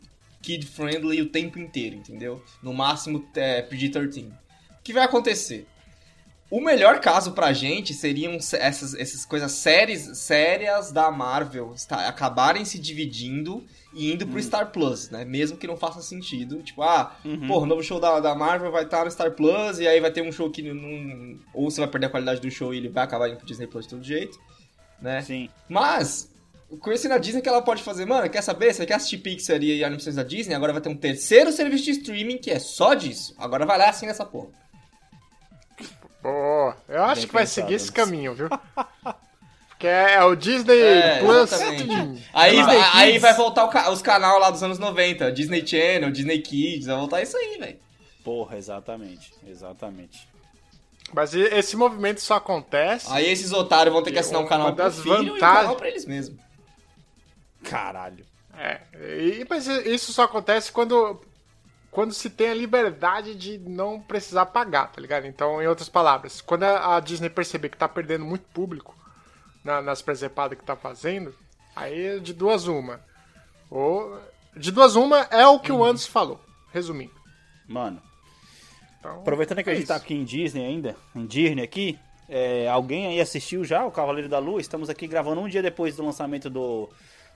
kid-friendly o tempo inteiro, entendeu? No máximo é, PG-13. O que vai acontecer? O melhor caso pra gente seriam se- essas, essas coisas séries, sérias da Marvel está- acabarem se dividindo e indo pro Star Plus, né? Mesmo que não faça sentido. Tipo, ah, Uhum. porra, o novo show da, da Marvel vai estar no Star Plus e aí vai ter um show que não. Ou você vai perder a qualidade do show e ele vai acabar indo pro Disney Plus de todo jeito, né? Sim. Mas, conhecendo a Disney que ela pode fazer, mano, quer saber? Você quer assistir Pixar e animações da Disney? Agora vai ter um terceiro serviço de streaming que é só disso. Agora vai lá assim nessa porra. Pô, eu acho Bem que vai pensado, seguir esse caminho, viu? Porque é, é o Disney É, Plus. exatamente. Aí, Disney vai- aí vai voltar ca- os canais lá dos anos 90, Disney Channel, Disney Kids, vai voltar isso aí, velho. Porra, exatamente. Exatamente. Mas esse movimento só acontece. Aí esses otários vão ter que assinar um canal pro das filho e um vantagens- canal pra eles mesmos. Caralho. É, e, mas isso só acontece quando, quando se tem a liberdade de não precisar pagar, tá ligado? Então, em outras palavras, quando a, Disney perceber que tá perdendo muito público na- nas presepadas que tá fazendo, aí de duas uma. Ou, de duas uma é o que o Anderson falou, resumindo. Mano, Então, aproveitando que é a gente tá isso. aqui em Disney ainda, em Disney aqui, É, alguém aí assistiu já o Cavaleiro da Lua? Estamos aqui gravando um dia depois do lançamento do,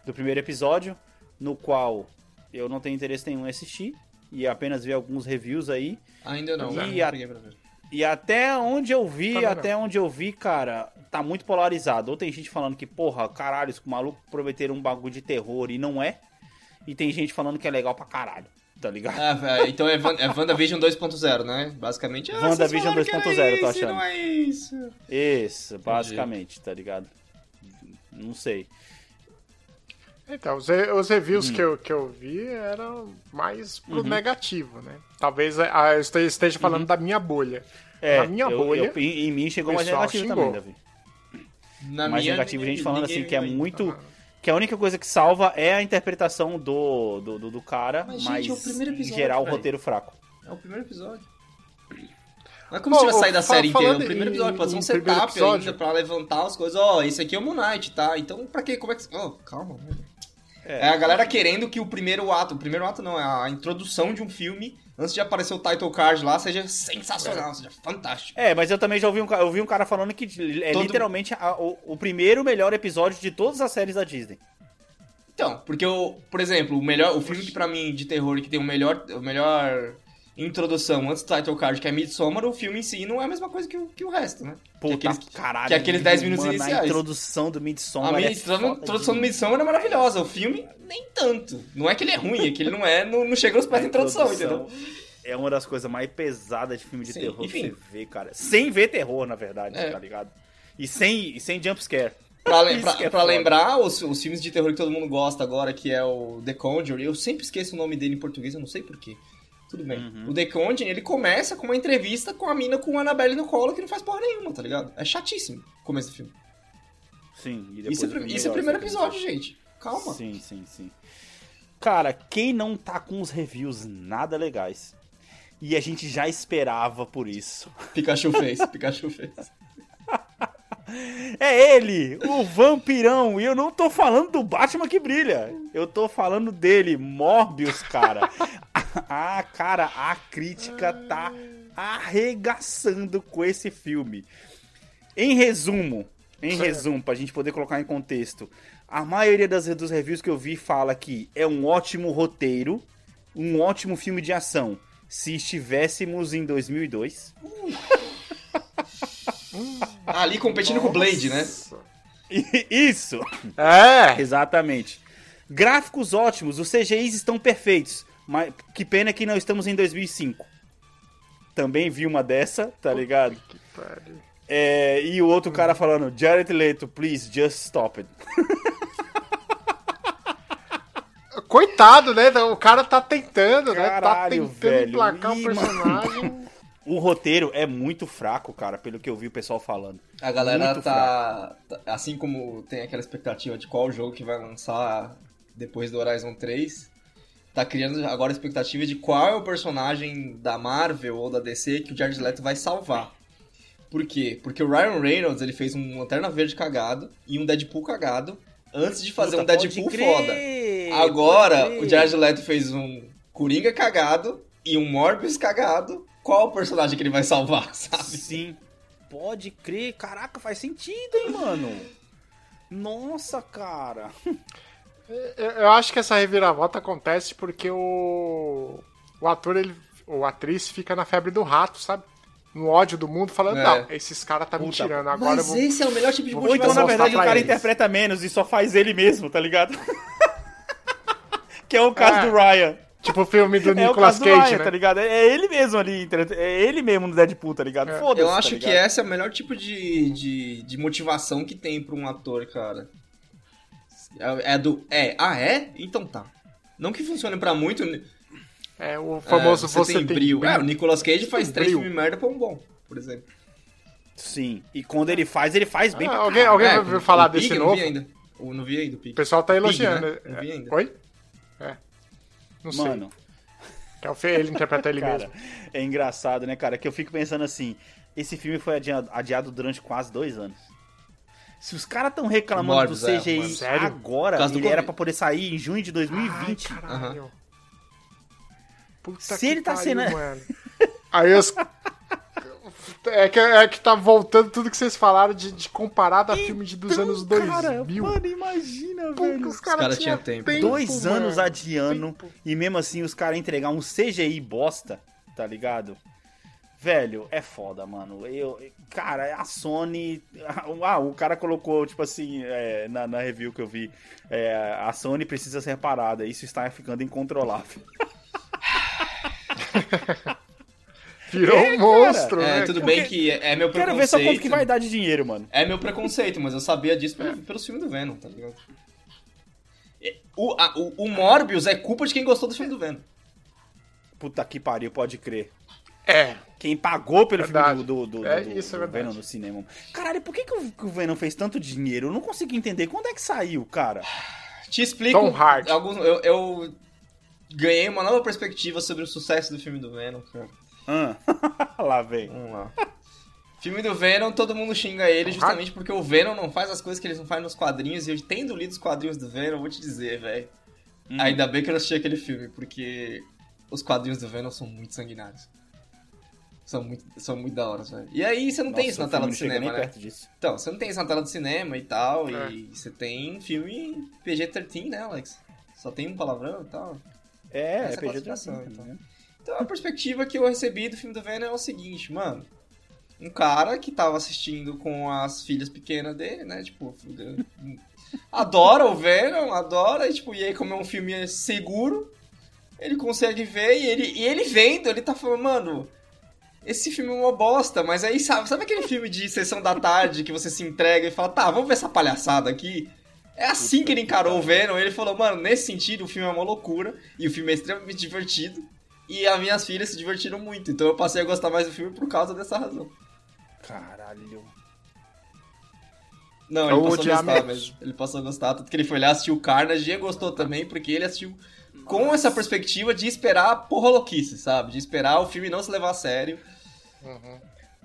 do primeiro episódio, no qual eu não tenho interesse nenhum em assistir e apenas vi alguns reviews aí. Ainda não, E a- não ver. E até onde eu vi, não. até onde eu vi, cara, tá muito polarizado. Ou tem gente falando que, porra, caralho, os malucos prometeram um bagulho de terror e não é. E tem gente falando que é legal pra caralho, tá ligado? Ah, velho, então é, Van, é WandaVision 2.0, né? Basicamente. Ah, vocês WandaVision falaram que era 2.0, eu tô achando. Não é isso. Isso, basicamente, tá ligado? Não sei. Então, os, os reviews Hum. que, eu, que eu vi eram mais pro Uhum. negativo, né? Talvez ah, eu este- esteja falando da minha bolha. É, Na minha eu- bolha, eu- em, em mim chegou mais negativo xingou. também, Davi. Na mais minha, negativo, gente falando assim que é muito. Que a única coisa que salva é a interpretação do, do, do, do cara, Mas, mas, gente, é o primeiro em episódio, geral o roteiro fraco. É o primeiro episódio. Não é como se tivesse saído da fa- série inteira. É o primeiro episódio, pode ser um setup episódio. ainda pra levantar as coisas. Ó, esse aqui é o Moon Knight, tá? Então, pra quê? Como é que. Oh, calma, né? É. a galera querendo que o primeiro ato, o primeiro ato não, é a introdução de um filme, antes de aparecer o title card lá, seja sensacional, seja fantástico. É, mas eu também já ouvi um, ca- eu vi um cara falando que é Todo- literalmente a- o, o primeiro melhor episódio de todas as séries da Disney. Então, porque o, por exemplo, o melhor, o filme que pra mim de terror que tem o melhor, o melhor introdução antes do title card, que é Midsommar, o filme em si não é a mesma coisa que o, que o resto, né? Puta, que aqueles, caralho. que aqueles 10 minutos mano, iniciais. A introdução do Midsommar A é introdução, introdução do. Midsommar é maravilhosa, o filme nem tanto. Não é que ele é ruim, é que ele não é, não, não chega aos pés da introdução, entendeu? É uma das coisas mais pesadas de filme de Sim, terror enfim. que você vê, cara. Sem ver terror, na verdade, É. tá ligado? E sem, e sem jumpscare. Pra, lem- Isso pra- que é pra lembrar os, os filmes de terror que todo mundo gosta agora, que é o The Conjuring, eu sempre esqueço o nome dele em português, eu não sei porquê. Tudo bem. Uhum. O The ele começa com uma entrevista com a mina com a Annabelle no colo que não faz porra nenhuma, tá ligado? É chatíssimo o começo do filme. Sim, e depois Isso é, filme isso é o primeiro assim, episódio, gente. Calma. Sim, sim, sim. Cara, quem não tá com os reviews nada legais? E a gente já esperava por isso. Pikachu fez, Pikachu fez. É ele, o vampirão. E eu não tô falando do Batman que brilha. Eu tô falando dele, Morbius, cara. Ah, cara, a crítica tá arregaçando com esse filme. Em resumo, em resumo, pra gente poder colocar em contexto, a maioria das, dos reviews que eu vi fala que é um ótimo roteiro, um ótimo filme de ação. Se estivéssemos em 2002. Ah, ali competindo com o Blade, né? Isso! É! Exatamente. Gráficos ótimos, os CGIs estão perfeitos. Mas que pena que não estamos em 2005. Também vi uma dessa, tá ligado? Que pariu. É, e o outro cara falando, Jared Leto, please, just stop it. Coitado, né? O cara tá tentando, né? Tá Caralho, tentando velho. emplacar um Ih, personagem. O roteiro é muito fraco, cara, pelo que eu vi o pessoal falando. A galera Muito tá, tá- Assim como tem aquela expectativa de qual jogo que vai lançar depois do Horizon 3, tá criando agora a expectativa de qual é o personagem da Marvel ou da DC que o Jared Leto vai salvar. Por quê? Porque o Ryan Reynolds ele fez um Lanterna Verde cagado e um Deadpool cagado antes de fazer Puta, um Deadpool crer, foda. Agora, o Jared Leto fez um Coringa cagado e um Morbius cagado. Qual o personagem que ele vai salvar, sabe? Sim, pode crer. Caraca, faz sentido, hein, mano? Nossa, cara. Eu, acho que essa reviravolta acontece porque o, o ator, ele, ou atriz, fica na febre do rato, sabe? No ódio do mundo, falando, É. não, esses caras tá me Puta, tirando, agora eu Mas vou... esse é o melhor tipo de Vou Ou então, motivação. na verdade, o cara eles. interpreta menos e só faz ele mesmo, tá ligado? que é o caso É. do Ryan. Tipo o filme do É o Nicolas Cage, Ryan, né? tá ligado? É ele mesmo ali, é ele mesmo no Deadpool, tá ligado? É. Foda-se, Eu tá acho que ligado? esse é o melhor tipo de, de, de motivação que tem pra um ator, cara. É, é do. É, ah, é? Então tá. Não que funcione pra muito. É o famoso é, você, tem, brilho. É, o Nicolas Cage faz três brilho. filmes merda pra um bom, por exemplo. Sim, e quando ele faz, ele faz bem Ah, pra alguém alguém É, vai falar o desse Pig, eu novo? Não vi ainda. Eu não vi ainda o Pig. O pessoal tá elogiando. Pig, né? Não vi ainda. Oi? É. Não sei. Mano, Que é ele interpreta ele cara, mesmo. é engraçado, né, cara? Que eu fico pensando assim, esse filme foi adiado, adiado durante quase dois anos. Se os caras tão reclamando Morbius, do é, CGI mano. Sério? agora, do ele era pra poder sair em junho de 2020. Ai, caralho. Puta Se que ele tá pariu, sendo- mano. Aí os... É que, é que tá voltando tudo que vocês falaram de, de comparado a filme de, dos anos 2000. Então, Cara, mano, imagina, que velho. os caras tinham tinham tempo. tempo, Dois mano. anos adiando Tempo. e mesmo assim os caras entregar um CGI bosta, tá ligado? Velho, é foda, mano. Eu, cara, a Sony. Ah, o cara colocou, tipo assim, é, na, na review que eu vi. é, a Sony precisa ser parada. Isso está ficando incontrolável. Virou um monstro, É, né? tudo cara? bem que é meu Quero preconceito. ver só quanto que vai dar de dinheiro, mano. É meu preconceito, mas eu sabia disso pelo, pelo filme do Venom, tá ligado? É, O, a- o, o Morbius é culpa de quem gostou do filme do Venom. Puta que pariu, pode crer. É. Quem pagou pelo Verdade. filme do, do, do, É do- isso, é do verdade. Venom no cinema. Caralho, por que, que, o, que o Venom fez tanto dinheiro? Eu não consigo entender. Quando é que saiu, cara? Te explico. Tom Hardy. Alguns, eu, eu ganhei uma nova perspectiva sobre o sucesso do filme do Venom, cara. Ah, lá vem. Vamos lá. Filme do Venom, todo mundo xinga ele justamente porque o Venom não faz as coisas que eles não fazem nos quadrinhos. E eu tendo lido os quadrinhos do Venom, eu vou te dizer, velho. Hum. Ainda bem que eu não assisti aquele filme, porque os quadrinhos do Venom são muito sanguinários. São muito, são muito da hora, velho. E aí você não tem Nossa, isso na tela do cinema, nem né? perto disso. Então, você não tem isso na tela do cinema e tal, É. e você tem filme PG-13, né, Alex? Só tem um palavrão e tal. É, Essa é PG classificação, assim, então. né? Então a perspectiva que eu recebi do filme do Venom é o seguinte, mano. Um cara que tava assistindo com as filhas pequenas dele, né? Tipo, adora o Venom, adora, e, tipo, e aí como é um filme seguro, ele consegue ver e ele, e ele vendo, ele tá falando, mano, esse filme é uma bosta, mas aí sabe, sabe aquele filme de sessão da tarde que você se entrega e fala, tá, vamos ver essa palhaçada aqui? É assim que ele encarou o Venom, ele falou, mano, nesse sentido o filme é uma loucura e o filme é extremamente divertido. E as minhas filhas se divertiram muito, então eu passei a gostar mais do filme por causa dessa razão. Caralho. Não, É ele passou a gostar, mas ele passou a gostar. Tanto que ele foi lá assistir o Carnage e gostou também, porque ele assistiu com essa perspectiva de esperar porra louquice, sabe? De esperar o filme não se levar a sério. Uhum.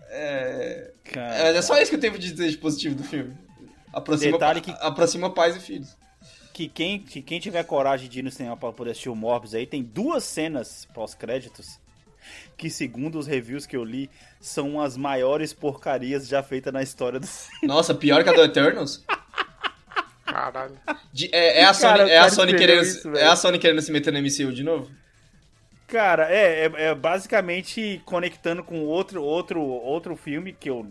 É... É, só isso que eu tenho pra dizer de positivo do filme. Aproxima, Detalhe que- aproxima pais e filhos. que quem, que quem tiver coragem de ir no cinema pra poder assistir o Morbius aí, tem duas cenas pós-créditos que, segundo os reviews que eu li, são as maiores porcarias já feitas na história do cinema. Nossa, pior que a do Eternals? Caralho. De- é, é a Sony, Cara, é, a Sony querendo, isso, é a Sony querendo se meter no MCU de novo? Cara, é, é, é basicamente conectando com outro, outro, outro filme que eu.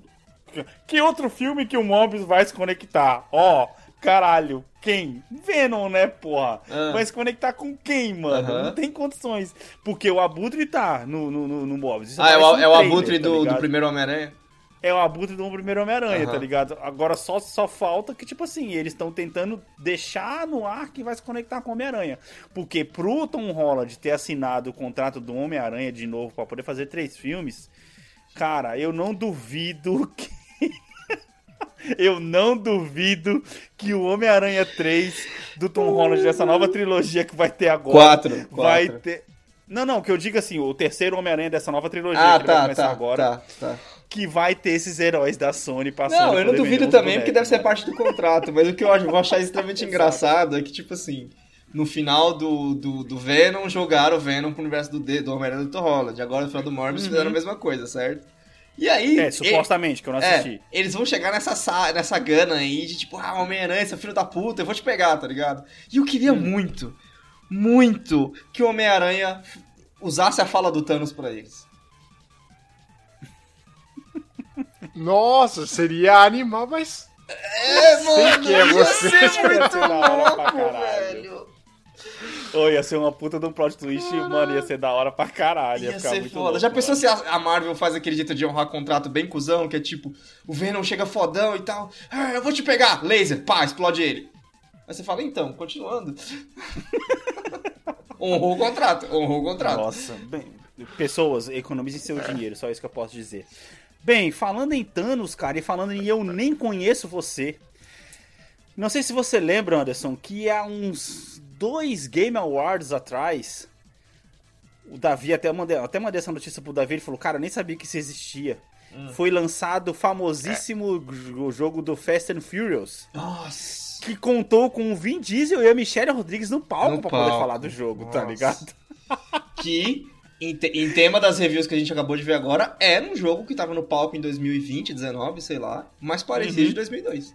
Que outro filme que o Morbius vai se conectar? Ó, caralho, quem? Venom, né, porra? Ah. Vai se conectar com quem, mano? Não tem condições. Porque o Abutre tá no, no, no, no Morbius. Isso Ah, é o, é o abutre tá do, do primeiro Homem-Aranha? É o Abutre do primeiro Homem-Aranha, Aham. tá ligado? Agora só, só falta que, tipo assim, eles estão tentando deixar no ar que vai se conectar com o Homem-Aranha. Porque pro Tom Holland ter assinado o contrato do Homem-Aranha de novo pra poder fazer três filmes, cara, eu não duvido que. eu não duvido que o Homem-Aranha 3 do Tom Holland, dessa nova trilogia que vai ter agora. Quatro, Vai quatro. ter. Não, não, que eu digo assim, o terceiro Homem-Aranha dessa nova trilogia Ah, que ele vai tá, começar tá, agora tá, tá. Que vai ter esses heróis da Sony passando. Não, eu não duvido também, porque deve ser parte do contrato, mas o que eu acho- vou achar extremamente engraçado é que, tipo assim, no final do, do, do Venom, jogaram o Venom pro universo do, D- do Homem-Aranha do Tom Holland. Agora no final do Morbius fizeram a mesma coisa, certo? E aí... É, supostamente, que eu não É, assisti. eles vão chegar nessa, sa- nessa gana aí de tipo, ah, Homem-Aranha, seu filho da puta, eu vou te pegar, tá ligado? E eu queria muito, muito que o Homem-Aranha usasse a fala do Thanos pra eles. Nossa, seria animal, mas. É, Sei que é você. Ia ser pra louco, velho. Ô, ia ser uma puta de um plot twist, mano, ia ser da hora pra caralho. Ia, Ia ficar ser muito foda. louco, Já pensou mano. se a a Marvel faz aquele jeito de honrar contrato bem cuzão, que é tipo, o Venom chega fodão e tal, ah, eu vou te pegar, laser, pá, explode ele. Aí você fala, então, continuando. honrou o contrato, honrou o contrato. Nossa, bem, pessoas, economizem seu dinheiro, só isso que eu posso dizer. Bem, falando em Thanos, cara, e falando em eu nem conheço você. Não sei se você lembra, Anderson, que há uns dois Game Awards atrás, o Davi, até mandei, até mandei essa notícia pro Davi, ele falou, cara, eu nem sabia que isso existia. Foi lançado o famosíssimo o jogo do Fast and Furious, Nossa. que contou com o Vin Diesel e a Michelle Rodrigues no palco No pra poder palco. falar do jogo, tá Nossa. ligado? Que Em, te- em tema das reviews que a gente acabou de ver agora, era um jogo que tava no palco em 2020, 19, sei lá, mas parecia Uhum. de 2002.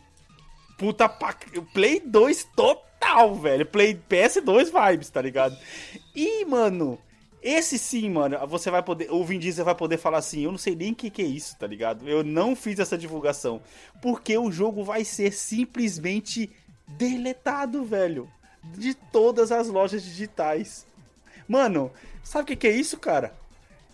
Puta pa... Play 2 total, velho. Play PS2 vibes, tá ligado? E, mano, esse sim, mano, você vai poder. O Vin Diesel vai poder falar assim: eu não sei nem o que, que é isso, tá ligado? Eu não fiz essa divulgação. Porque o jogo vai ser simplesmente deletado, velho. De todas as lojas digitais. Mano, sabe o que, que é isso, cara?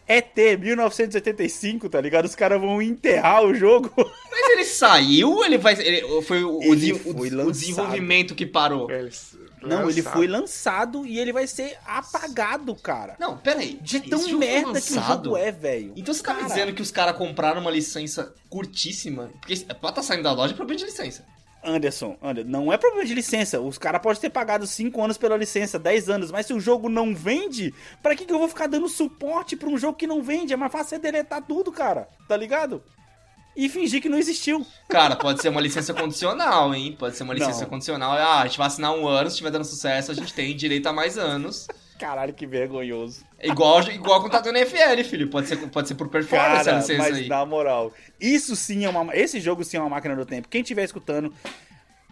ET 1985, tá ligado? Os caras vão enterrar o jogo. Mas ele saiu ou ele vai. ele- foi o, o Ele de- o- foi o lançado. desenvolvimento que parou? Eles Não, ele foi lançado e ele vai ser apagado, cara. Não, peraí. De esse tão merda que o jogo é, velho. Então você tá me Cara, dizendo que os caras compraram uma licença curtíssima? Porque pra tá saindo da loja é problema de licença. Anderson, Anderson, não é problema de licença. Os caras podem ter pagado 5 anos pela licença, 10 anos, mas se o jogo não vende, pra que, que eu vou ficar dando suporte pra um jogo que não vende? É mais fácil você deletar tudo, cara. Tá ligado? E fingir que não existiu. Cara, pode ser uma licença condicional, hein? Pode ser uma licença Não. condicional. Ah, a gente vai assinar um ano, se estiver dando sucesso, a gente tem direito a mais anos. Caralho, que vergonhoso. É Igual, igual contrato no NFL, filho. Pode ser, pode ser por performance Cara, a licença mas aí. na moral, isso sim é uma. Esse jogo sim é uma máquina do tempo. Quem estiver escutando,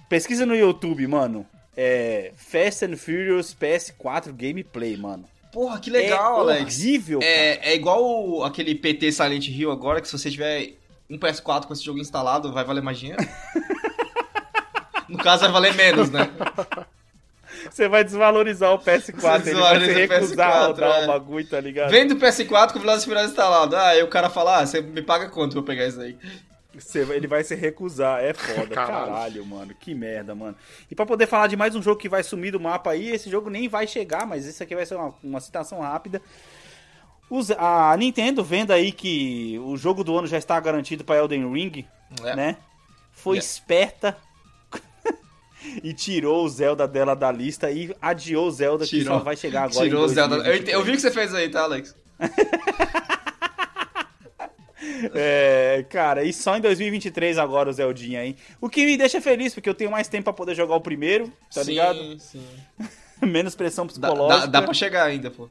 pesquisa no YouTube, mano. É. Fast and Furious PS4 Gameplay, mano. Porra, que legal, é Alex. Horrível, cara. É, é igual o- aquele PT Silent Hill agora, que se você tiver um PS4 com esse jogo instalado, vai valer mais dinheiro. no caso, vai valer menos, né? Você vai desvalorizar o PS4, Você ele vai se recusar a PS4, rodar é. o bagulho, tá ligado? Vende o PS4 com o Velozes Furiosos instalado. Ah, aí o cara fala, ah, você me paga quanto pra eu pegar isso aí? Ele vai se recusar, é foda. Caralho. Caralho. mano, que merda, mano. E pra poder falar de mais um jogo que vai sumir do mapa aí, esse jogo nem vai chegar, mas esse aqui vai ser uma, uma citação rápida. Os- a Nintendo vendo aí que o jogo do ano já está garantido pra Elden Ring, É. né? Foi É. esperta e tirou o Zelda dela da lista e adiou o Zelda que só vai chegar agora Tirou o Zelda. Eu, ent- 2023. eu vi o que você fez aí, tá, Alex? É, cara, e só em 2023 agora o Zeldinha, hein? O que me deixa feliz, porque eu tenho mais tempo pra poder jogar o primeiro, tá sim, ligado? Sim. Menos pressão Dá, psicológica. dá, dá pra chegar ainda, pô.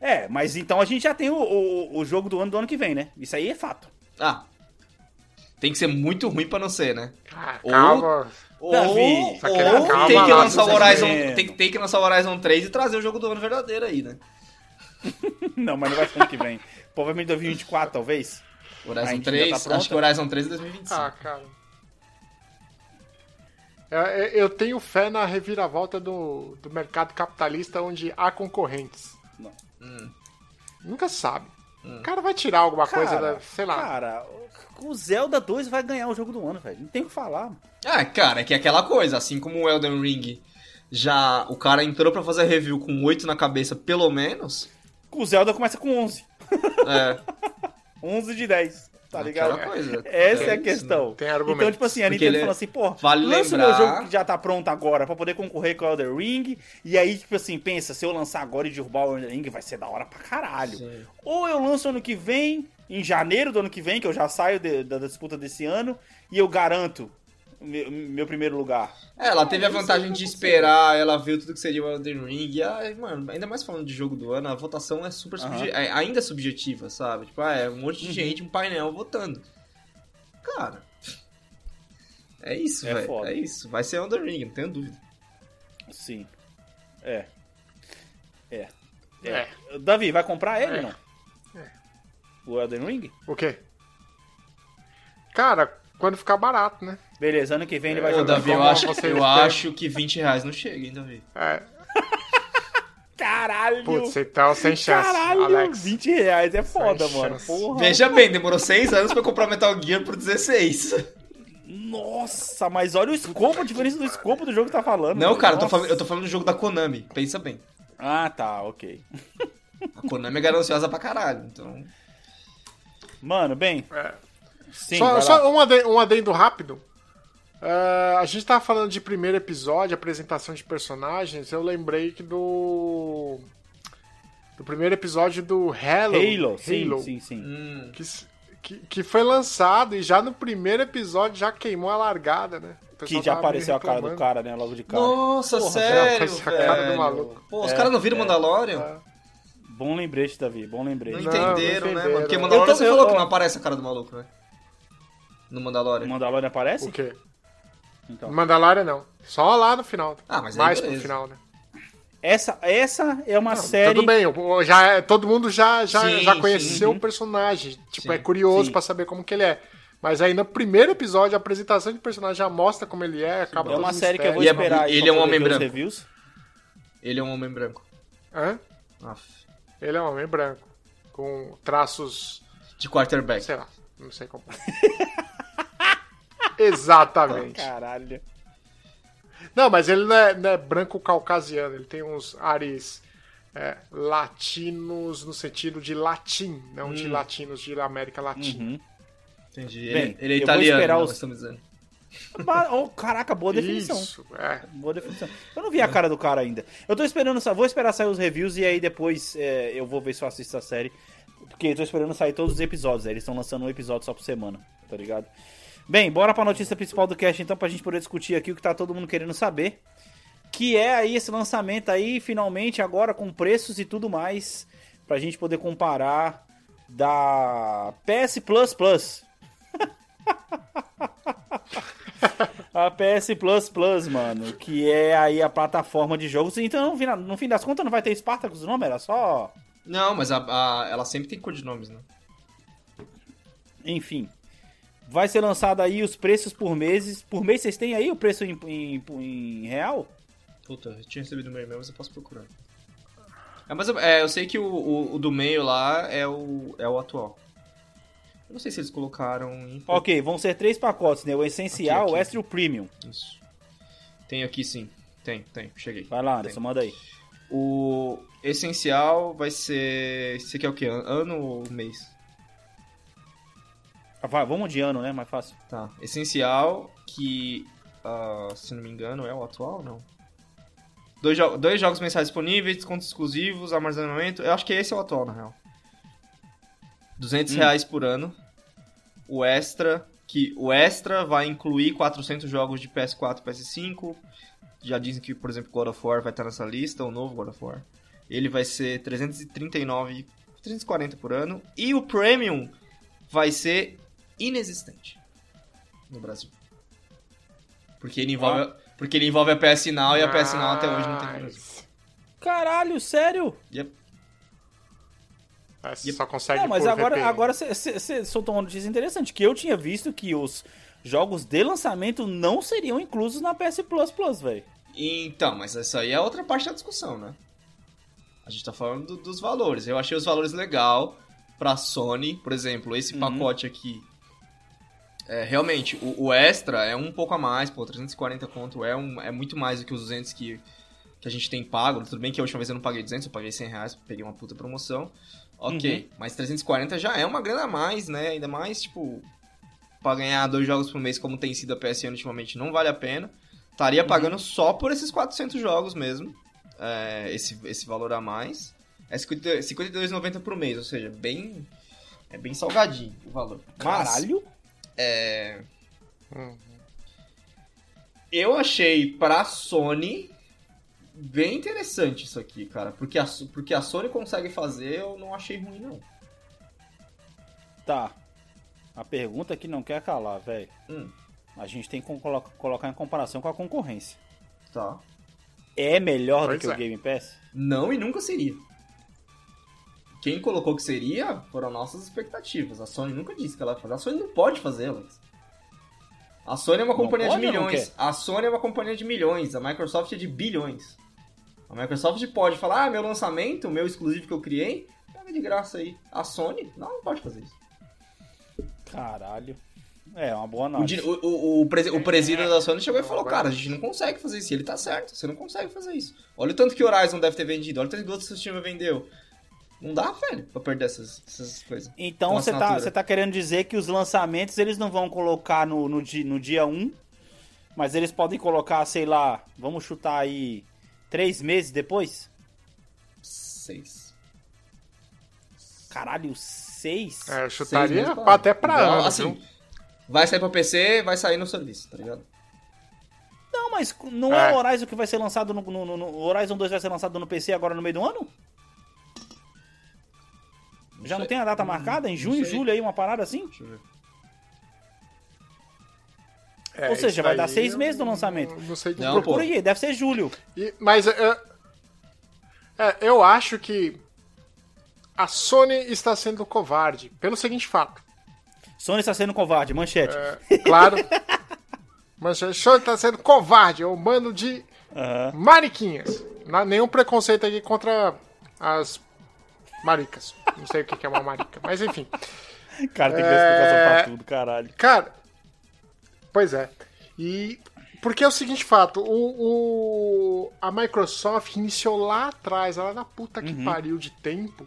É, mas então a gente já tem o, o, o jogo do ano do ano que vem, né? Isso aí é fato. Ah. Tem que ser muito ruim pra não ser, né? Ah, Ou- calma. Ou, Davi, ou calma tem que lá, lançar o tá Horizon. Tem, tem que lançar o Horizon 3 e trazer o jogo do ano verdadeiro aí, né? Não, mas não vai ser ano que vem. Provavelmente 2024, talvez. Horizon gente já 3, tá acho que o Horizon 3 é 2025. Ah, cara. Eu, eu- eu tenho fé na reviravolta do, do mercado capitalista onde há concorrentes. Não. Nunca sabe. O cara vai tirar alguma coisa, Cara, da, sei lá. Cara, o Zelda 2 vai ganhar o jogo do ano, velho. Não tem o que falar. Ah, cara, é que é aquela coisa, assim como o Elden Ring já. O cara entrou pra fazer review com 8 na cabeça, pelo menos. O Zelda começa com 11. É. 11 de 10. Tá ligado? Aquela coisa. Essa é a isso, questão. Tem argumento. Então, tipo assim, a Porque Nintendo ele- falou assim, pô, vale lança o lembrar- meu jogo que já tá pronto agora pra poder concorrer com o Elder Ring. E aí, tipo assim, pensa, se eu lançar agora e derrubar o Elder Ring, vai ser da hora pra caralho. Sim. Ou eu lanço ano que vem, em janeiro do ano que vem, que eu já saio de- da disputa desse ano, e eu garanto meu, meu primeiro lugar. É, ela teve a vantagem aí de esperar, ela viu tudo que seria o Elden Ring. E, ai, mano, ainda mais falando de jogo do ano, a votação é super subje- é, ainda é subjetiva, sabe? Tipo, ah, é um monte de Uhum. gente, um painel votando. Cara. É isso, É velho. É isso. Vai ser Elden Ring, não tenho dúvida. Sim. É. É. É. Davi, vai comprar ele É. ou não? O Elden Ring? O quê? Cara, quando ficar barato, né? Beleza, ano que vem ele vai Ô, jogar. Davi, eu acho, eu acho que 20 reais não chega, hein, Davi? É. Caralho! Putz, então sem chance. Caralho, Alex. 20 reais é foda, Sem mano. Porra. Veja bem, demorou 6 anos pra comprar Metal Gear por 16. Nossa, mas olha o escopo, a diferença do escopo do jogo que tá falando. Não, velho. cara, eu tô, falando, eu tô falando do jogo da Konami. Pensa bem. Ah, tá, ok. A Konami é gananciosa pra caralho, então... Mano, bem. É. Sim, só só um, adendo, um adendo rápido. É, a gente tava falando de primeiro episódio, apresentação de personagens. Eu lembrei que do. Do primeiro episódio do Halo. Halo, sim, Halo, sim, sim. Hum, Que, que, que foi lançado e já no primeiro episódio já queimou a largada, né? Que já apareceu a cara do cara, né? Logo de cara. Nossa, Porra, sério, apareceu a cara do maluco. Pô, os É, caras não viram é. Mandalorian? É. Bom lembrete, Davi, bom lembrete. Não, entenderam, não né, entenderam. mano? Porque Mandalorian você falou eu- que não aparece a cara do maluco, né? No O Mandalorian. Mandalorian aparece? O quê? Então. Mandalorian não. Só lá no final. Ah, mas Mais pro final, né? Essa, essa é uma Não, série. Tudo bem, já, é- todo mundo já, já, Sim, já conheceu sim. o personagem. Tipo, Sim, é curioso pra saber como que ele é. Mas aí no primeiro episódio, a apresentação de personagem já mostra como ele é, acaba É uma série que eu vou E é- esperar ele é um homem branco. reviews. Ele é um homem branco. Hã? Aff. Ele é um homem branco. Com traços, De quarterback. sei lá, não sei como. Exatamente. Caralho. Não, mas ele não é, não é branco caucasiano, ele tem uns ares é, latinos no sentido de latim, não Hum. de latinos de América Latina. Uhum. Entendi. Bem, ele, ele é eu vou italiano, esperar né, os- estamos dizendo. Oh, caraca, boa definição. Isso, é. Boa definição. Eu não vi a cara do cara ainda. Eu tô esperando, vou esperar sair os reviews e aí depois é, eu vou ver se eu assisto a série. Porque eu tô esperando sair todos os episódios. né? Eles estão lançando um episódio só por semana, tá ligado? Bem, bora pra notícia principal do cast então, pra gente poder discutir aqui o que tá todo mundo querendo saber. Que é aí esse lançamento aí, finalmente, agora com preços e tudo mais. Pra gente poder comparar da PS Plus Plus. A PS Plus Plus, mano, que é aí a plataforma de jogos. Então, no fim, das contas, não vai ter Spartacus não? Era só. Não, mas a, a- ela sempre tem codinomes, né? Enfim. Vai ser lançado aí os preços por meses. Por mês vocês têm aí o preço em, em- em real? Puta, eu tinha recebido o meu e-mail, mas eu posso procurar. É, mas eu, é, eu sei que o, o, o do meio lá é o, é o atual. Eu não sei se eles colocaram em... Ok, vão ser três pacotes, né? O essencial, Aqui, aqui. o extra e o premium. Isso. Tem aqui sim. Tem, tem. Cheguei. Vai lá, Tem. Anderson, manda aí. O essencial vai ser... Você quer o quê? An- Ano ou mês? Ah, Vai, vamos de ano, né? Mais fácil. Tá. Essencial, que, ah, se não me engano, é o atual, não? Dois, jo- dois jogos mensais disponíveis, descontos exclusivos, armazenamento. Eu acho que esse é o atual, na real. 200 reais por ano. O extra, que o extra vai incluir 400 jogos de PS4 e PS5. Já dizem que, por exemplo, God of War vai estar nessa lista, o novo God of War. Ele vai ser 339, 340 por ano. E o Premium vai ser inexistente no Brasil. Porque ele envolve, porque ele envolve a PS Now e a PS Now até hoje não tem no Brasil. Mas- Caralho, sério? Yep. É, você só consegue Não, mas por agora, VPN. agora você soltou uma notícia interessante, que eu tinha visto que os jogos de lançamento não seriam inclusos na PS Plus Plus, velho. Então, mas isso aí é outra parte da discussão, né? A gente tá falando do- dos valores. Eu achei os valores legal pra Sony, por exemplo, esse Uhum. pacote aqui. É, realmente, o, o extra é um pouco a mais, pô, 340 conto é, um, é muito mais do que os 200 que, que a gente tem pago. Tudo bem que a última vez eu não paguei 200, eu paguei 100 reais, peguei uma puta promoção. Ok, mas 340 já é uma grana a mais, né? Ainda mais, tipo, pra ganhar dois jogos por mês, como tem sido a PSN ultimamente, não vale a pena. Estaria pagando só por esses 400 jogos mesmo, é, esse, esse valor a mais. É 50 R$ 52,90 por mês, ou seja, bem... É bem salgadinho o valor. Mas, Caralho? é, Hum. eu achei pra Sony bem interessante isso aqui, cara. Porque a, porque a Sony consegue fazer, eu não achei ruim, não. Tá. A pergunta que não quer calar, velho. Hum, A gente tem que colo- colocar em comparação com a concorrência. tá. É melhor Pois do que é. o Game Pass? Não e nunca seria. Quem colocou que seria foram nossas expectativas. A Sony nunca disse que ela ia fazer. A Sony não pode fazer, Alex. A Sony é uma Não companhia pode de milhões. A Sony é uma companhia de milhões. A Microsoft é de bilhões. A Microsoft pode falar, ah, meu lançamento, meu exclusivo que eu criei, pega de graça aí. A Sony, não, não pode fazer isso. Caralho. É, uma boa O, análise. di- o, o, o, presi- o presidente da Sony chegou e falou, cara, a gente não consegue fazer isso. E ele tá certo, você não consegue fazer isso. Olha o tanto que Horizon deve ter vendido, olha o tanto que outro sistema vendeu. Não dá, velho, pra perder essas, essas coisas. Então você tá, você tá querendo dizer que os lançamentos eles não vão colocar no, no, di- no dia 1, mas eles podem colocar, sei lá, vamos chutar aí, três meses depois? Seis. Caralho, seis? É, eu Seis chutaria meses, pra- até pra ano, Assim, viu? vai sair pra PC, vai sair no serviço, tá ligado? Não, mas não é. É. o Horizon que vai ser lançado no, no- no- Horizon 2 vai ser lançado no PC agora no meio do ano? Já não tem a data marcada? Em junho, sei. julho aí, uma parada assim? Deixa eu ver. É, Ou seja, vai dar seis eu meses do lançamento. Não sei de Não, tudo. pô. Procura aí, deve ser julho. E- mas é, é, eu acho que a Sony está sendo covarde pelo seguinte fato. Sony está sendo covarde, manchete. É, claro. mas a Sony está sendo covarde, é um bando de Aham. mariquinhas. Não nenhum preconceito aqui contra as maricas. Não sei o que que é uma marica, mas enfim. Cara, tem que dar explicação pra É. tudo, caralho. Cara, pois é. E porque é o seguinte fato, o, o- a Microsoft iniciou lá atrás, lá na puta que pariu de tempo,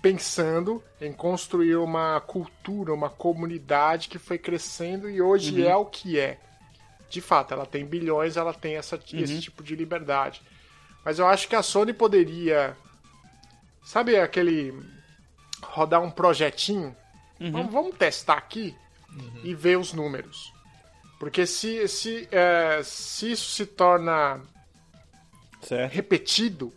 pensando em construir uma cultura, uma comunidade que foi crescendo e hoje é o que é. De fato, ela tem bilhões, ela tem essa, esse tipo de liberdade. Mas eu acho que a Sony poderia, sabe aquele rodar um projetinho Vamos, vamos testar aqui e ver os números. Porque se, se, é, se isso se torna Certo. repetido,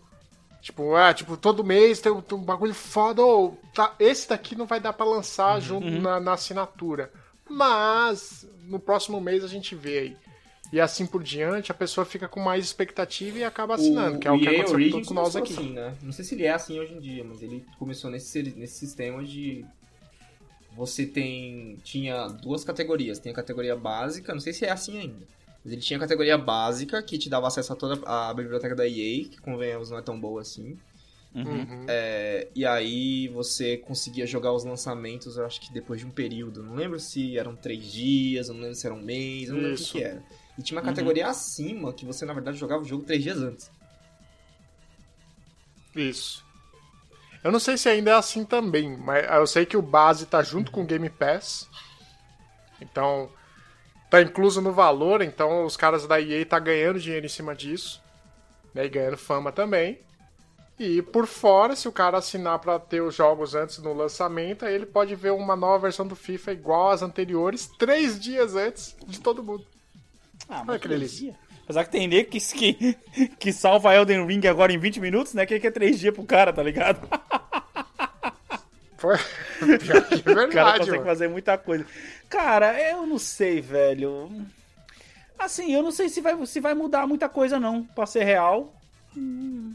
tipo, ah, tipo, todo mês tem um, tem um bagulho foda, ou tá, esse daqui não vai dar pra lançar junto na, na assinatura. Mas no próximo mês a gente vê aí. E assim por diante, a pessoa fica com mais expectativa e acaba assinando, que é o que aconteceu com todos nós aqui. Assim, né? Não sei se ele é assim hoje em dia, mas ele começou nesse, nesse sistema de. Você tem. Tinha duas categorias. Tem a categoria básica, não sei se é assim ainda. Mas ele tinha a categoria básica, que te dava acesso a toda a biblioteca da EA, que convenhamos não é tão boa assim. Uhum. É, e aí você conseguia jogar os lançamentos, eu acho que depois de um período. Não lembro se eram três dias, eu não lembro se era um mês, eu não lembro o que era. E tinha uma categoria acima que você, na verdade, jogava o jogo três dias antes. Isso. Eu não sei se ainda é assim também, mas eu sei que o base tá junto com o Game Pass. Então, tá incluso no valor, então os caras da EA tá ganhando dinheiro em cima disso. Né, e ganhando fama também. E por fora, se o cara assinar pra ter os jogos antes no lançamento, aí ele pode ver uma nova versão do FIFA igual às anteriores, três dias antes de todo mundo. Ah, Olha que delícia. Apesar que tem nego que, que, que salva Elden Ring agora em 20 minutos, né? Que é 3 dias pro cara, tá ligado? Foi... Pior que é O cara verdade, consegue mano. fazer muita coisa. Cara, eu não sei, velho. Assim, eu não sei se vai, se vai mudar muita coisa, não, pra ser real. Hum,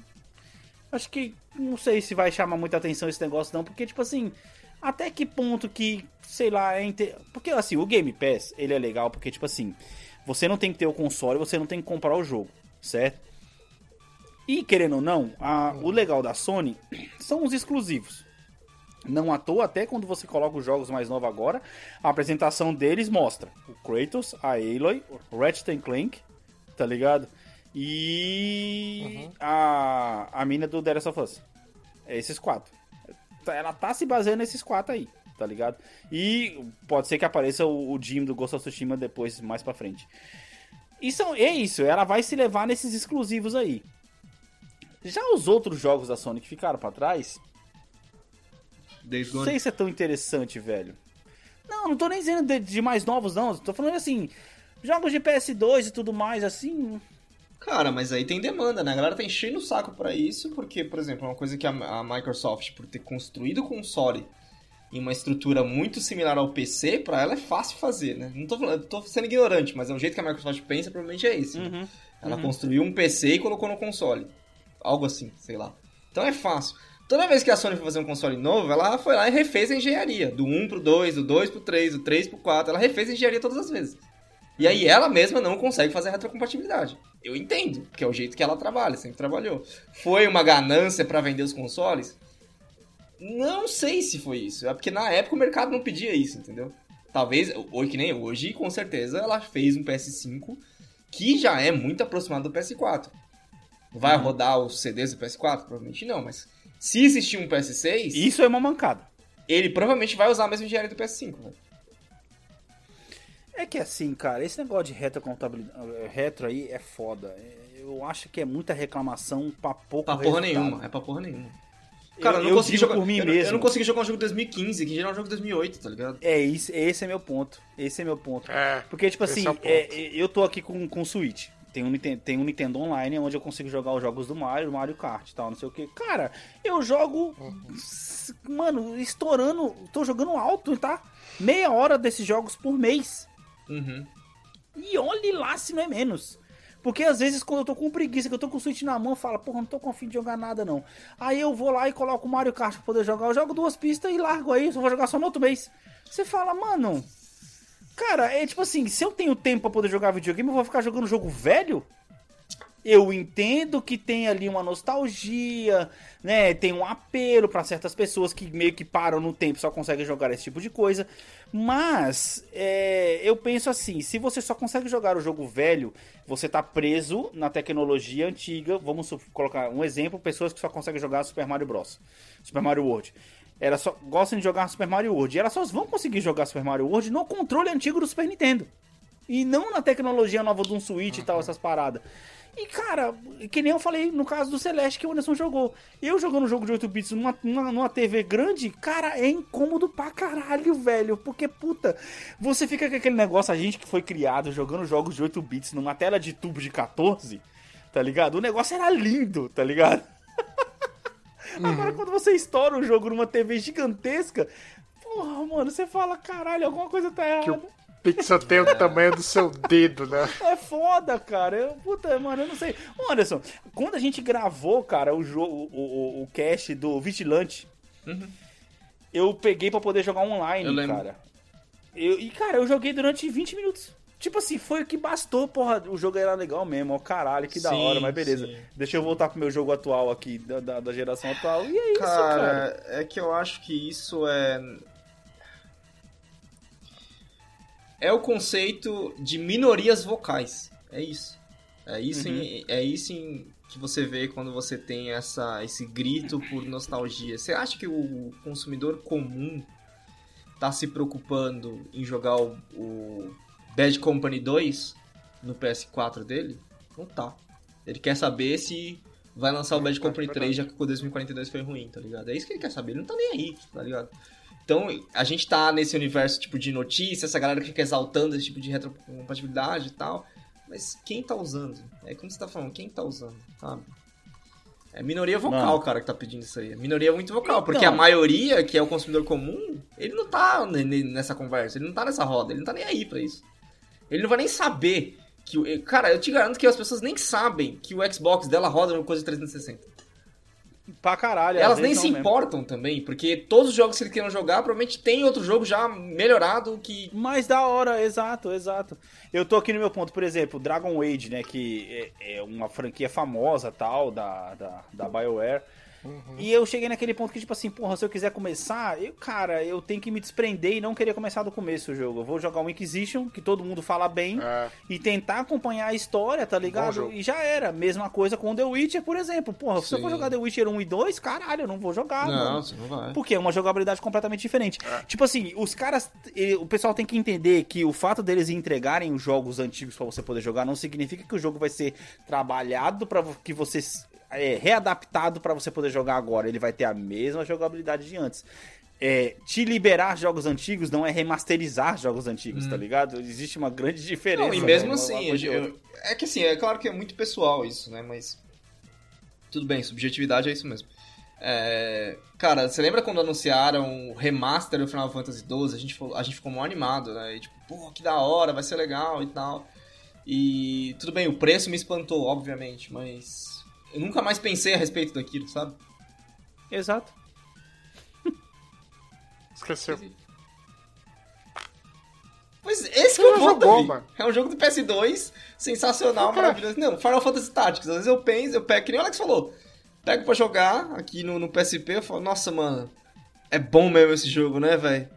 acho que não sei se vai chamar muita atenção esse negócio, não, porque, tipo assim, até que ponto que, sei lá, é inte... Porque, assim, o Game Pass, ele é legal porque, tipo assim, você não tem que ter o console, você não tem que comprar o jogo, certo? E, querendo ou não, a- o legal da Sony são os exclusivos. Não à toa, até quando você coloca os jogos mais novos agora, a apresentação deles mostra o Kratos, a Aloy, o Ratchet Clank, tá ligado? E a, a mina do The Last of Us. É esses quatro. Ela tá se baseando nesses quatro aí, tá ligado? E pode ser que apareça o, o Jim do Ghost of Tsushima depois, mais pra frente. E são, é isso, ela vai se levar nesses exclusivos aí. Já os outros jogos da Sony que ficaram pra trás, Days não sei se é tão interessante, velho. Não, não tô nem dizendo de, de mais novos, não. Tô falando assim, jogos de PS2 e tudo mais, assim. Cara, mas aí tem demanda, né? A galera tá enchendo o saco pra isso, porque, por exemplo, é uma coisa que a, a Microsoft, por ter construído o console em uma estrutura muito similar ao PC, pra ela é fácil fazer, né? Não tô, falando, tô sendo ignorante, mas é o jeito que a Microsoft pensa, provavelmente é esse. né? Uhum. Ela construiu um PC e colocou no console. Algo assim, sei lá. Então é fácil. Toda vez que a Sony foi fazer um console novo, ela foi lá e refez a engenharia. Do 1 pro 2, do 2 pro 3, do 3 pro 4. Ela refez a engenharia todas as vezes. E aí ela mesma não consegue fazer a retrocompatibilidade. Eu entendo, porque é o jeito que ela trabalha, sempre trabalhou. Foi uma ganância pra vender os consoles? Não sei se foi isso. É porque na época o mercado não pedia isso, entendeu? Talvez, hoje que nem hoje, com certeza ela fez um PS5 que já é muito aproximado do PS4. Vai rodar os CDs do PS4? Provavelmente não, mas se existir um PS6, Isso é uma mancada. ele provavelmente vai usar a mesma engenharia do PS5. velho. É que assim, cara, esse negócio de retrocontabilidade, retro aí é foda. Eu acho que é muita reclamação pra pouco Pra porra resultado. nenhuma, é pra porra nenhuma. Cara, eu, eu não consegui jogar. por mim eu, não- eu mesmo. não consegui jogar um jogo de 2015, que já era um jogo de 2008, tá ligado? É, isso, esse é meu ponto. Esse é meu ponto. É, Porque, tipo assim, é ponto. é, eu tô aqui com, com o Switch, tem um, Niten- tem um Nintendo Online onde eu consigo jogar os jogos do Mario, Mario Kart e tal, não sei o que. Cara, eu jogo. s- Mano, estourando. Tô jogando alto, tá? Meia hora desses jogos por mês. Uhum. E olhe lá se não é menos. Porque às vezes quando eu tô com preguiça, que eu tô com o Switch na mão, eu falo, porra, não tô com fim de jogar nada não. Aí eu vou lá e coloco o Mario Kart pra poder jogar. Eu jogo duas pistas e largo aí, só vou jogar só no outro mês. Você fala, mano. Cara, é tipo assim, se eu tenho tempo pra poder jogar videogame, eu vou ficar jogando jogo velho? Eu entendo que tem ali uma nostalgia, né? Tem um apelo pra certas pessoas que meio que param no tempo só conseguem jogar esse tipo de coisa. Mas é, eu penso assim: se você só consegue jogar o jogo velho, você tá preso na tecnologia antiga. Vamos colocar um exemplo: pessoas que só conseguem jogar Super Mario Bros. Super Mario World. Elas só gostam de jogar Super Mario World. E elas só vão conseguir jogar Super Mario World no controle antigo do Super Nintendo. E não na tecnologia nova de um Switch e tal, essas paradas. E, cara, que nem eu falei no caso do Celeste que o Anderson jogou. Eu jogando um jogo de 8 bits numa, numa, TV grande, cara, é incômodo pra caralho, velho. Porque, puta, você fica com aquele negócio, a gente que foi criado jogando jogos de 8 bits numa tela de tubo de 14, tá ligado? O negócio era lindo, tá ligado? Agora, quando você estoura o jogo numa TV gigantesca, porra, mano, você fala, caralho, alguma coisa tá errada. Pixel tem o tamanho do seu dedo, né? É foda, cara. Eu, puta, mano, eu não sei. Ô, Anderson, quando a gente gravou, cara, o jogo, o, o, o cast do Vigilante, eu peguei pra poder jogar online, Eu cara. Eu, e, cara, eu joguei durante 20 minutos. Tipo assim, foi o que bastou, porra. O jogo era legal mesmo, ó, caralho, que da Sim, hora, mas beleza. sim. Deixa eu voltar pro meu jogo atual aqui, da, da, da geração atual. E é isso, cara. Cara, é que eu acho que isso é. É o conceito de minorias vocais. É isso. É isso, em- é isso em- que você vê quando você tem essa, esse grito por nostalgia. Você acha que o consumidor comum tá se preocupando em jogar o, o Bad Company 2 no PS4 dele? Não tá. Ele quer saber se vai lançar o Bad Company 3 já que o 2042 foi ruim, tá ligado? É isso que ele quer saber. Ele não tá nem aí, tá ligado? Então, a gente tá nesse universo tipo de notícias, essa galera que fica exaltando esse tipo de retrocompatibilidade e tal. Mas quem tá usando? É como você tá falando, quem tá usando, sabe? É minoria vocal, Mano. cara, que tá pedindo isso aí. É minoria muito vocal, porque Então. a maioria, que é o consumidor comum, ele não tá ne- ne- nessa conversa, ele não tá nessa roda, ele não tá nem aí pra isso. Ele não vai nem saber que. Cara, eu te garanto que as pessoas nem sabem que o Xbox dela roda no coisa de 360. Pra caralho. Elas nem se mesmo. importam também, porque todos os jogos que eles queiram jogar, provavelmente tem outro jogo já melhorado que. Mais da hora, exato, exato. Eu tô aqui no meu ponto, por exemplo, Dragon Age, né, que é, é uma franquia famosa, tal, da, da, da BioWare. E eu cheguei naquele ponto que, tipo assim, porra, se eu quiser começar, eu, cara, eu tenho que me desprender e não querer começar do começo o jogo. Eu vou jogar um Inquisition, que todo mundo fala bem, É. e tentar acompanhar a história, tá ligado? E já era. Mesma coisa com The Witcher, por exemplo. Porra, se eu for Sim. jogar The Witcher 1 e 2, caralho, eu não vou jogar, mano. você não vai. Porque é uma jogabilidade completamente diferente. Tipo assim, os caras. O pessoal tem que entender que o fato deles entregarem os jogos antigos pra você poder jogar não significa que o jogo vai ser trabalhado pra que você. É, readaptado pra você poder jogar agora. Ele vai ter a mesma jogabilidade de antes. É, te liberar jogos antigos não é remasterizar jogos antigos, tá ligado? Existe uma grande diferença. Hum. Não, e mesmo né? Assim, eu- outra. é que assim, é claro que é muito pessoal isso, né? Mas. Tudo bem, subjetividade é isso mesmo. É, cara, você lembra quando anunciaram o remaster do Final Fantasy XII? A gente, ficou- a gente ficou mó animado, né? E tipo, pô, que da hora, vai ser legal e tal. E tudo bem, o preço me espantou, obviamente, mas eu nunca mais pensei a respeito daquilo, sabe? Exato. Esqueceu. Pois esse que Você é o não ponto, jogou, Davi. mano. É um jogo do PS2, sensacional, Cara. maravilhoso. Não, Final Fantasy Tactics. Às vezes eu penso, eu pego, que nem o Alex falou. Pego pra jogar aqui no, no PSP, eu falo, nossa, mano, é bom mesmo esse jogo, né, velho?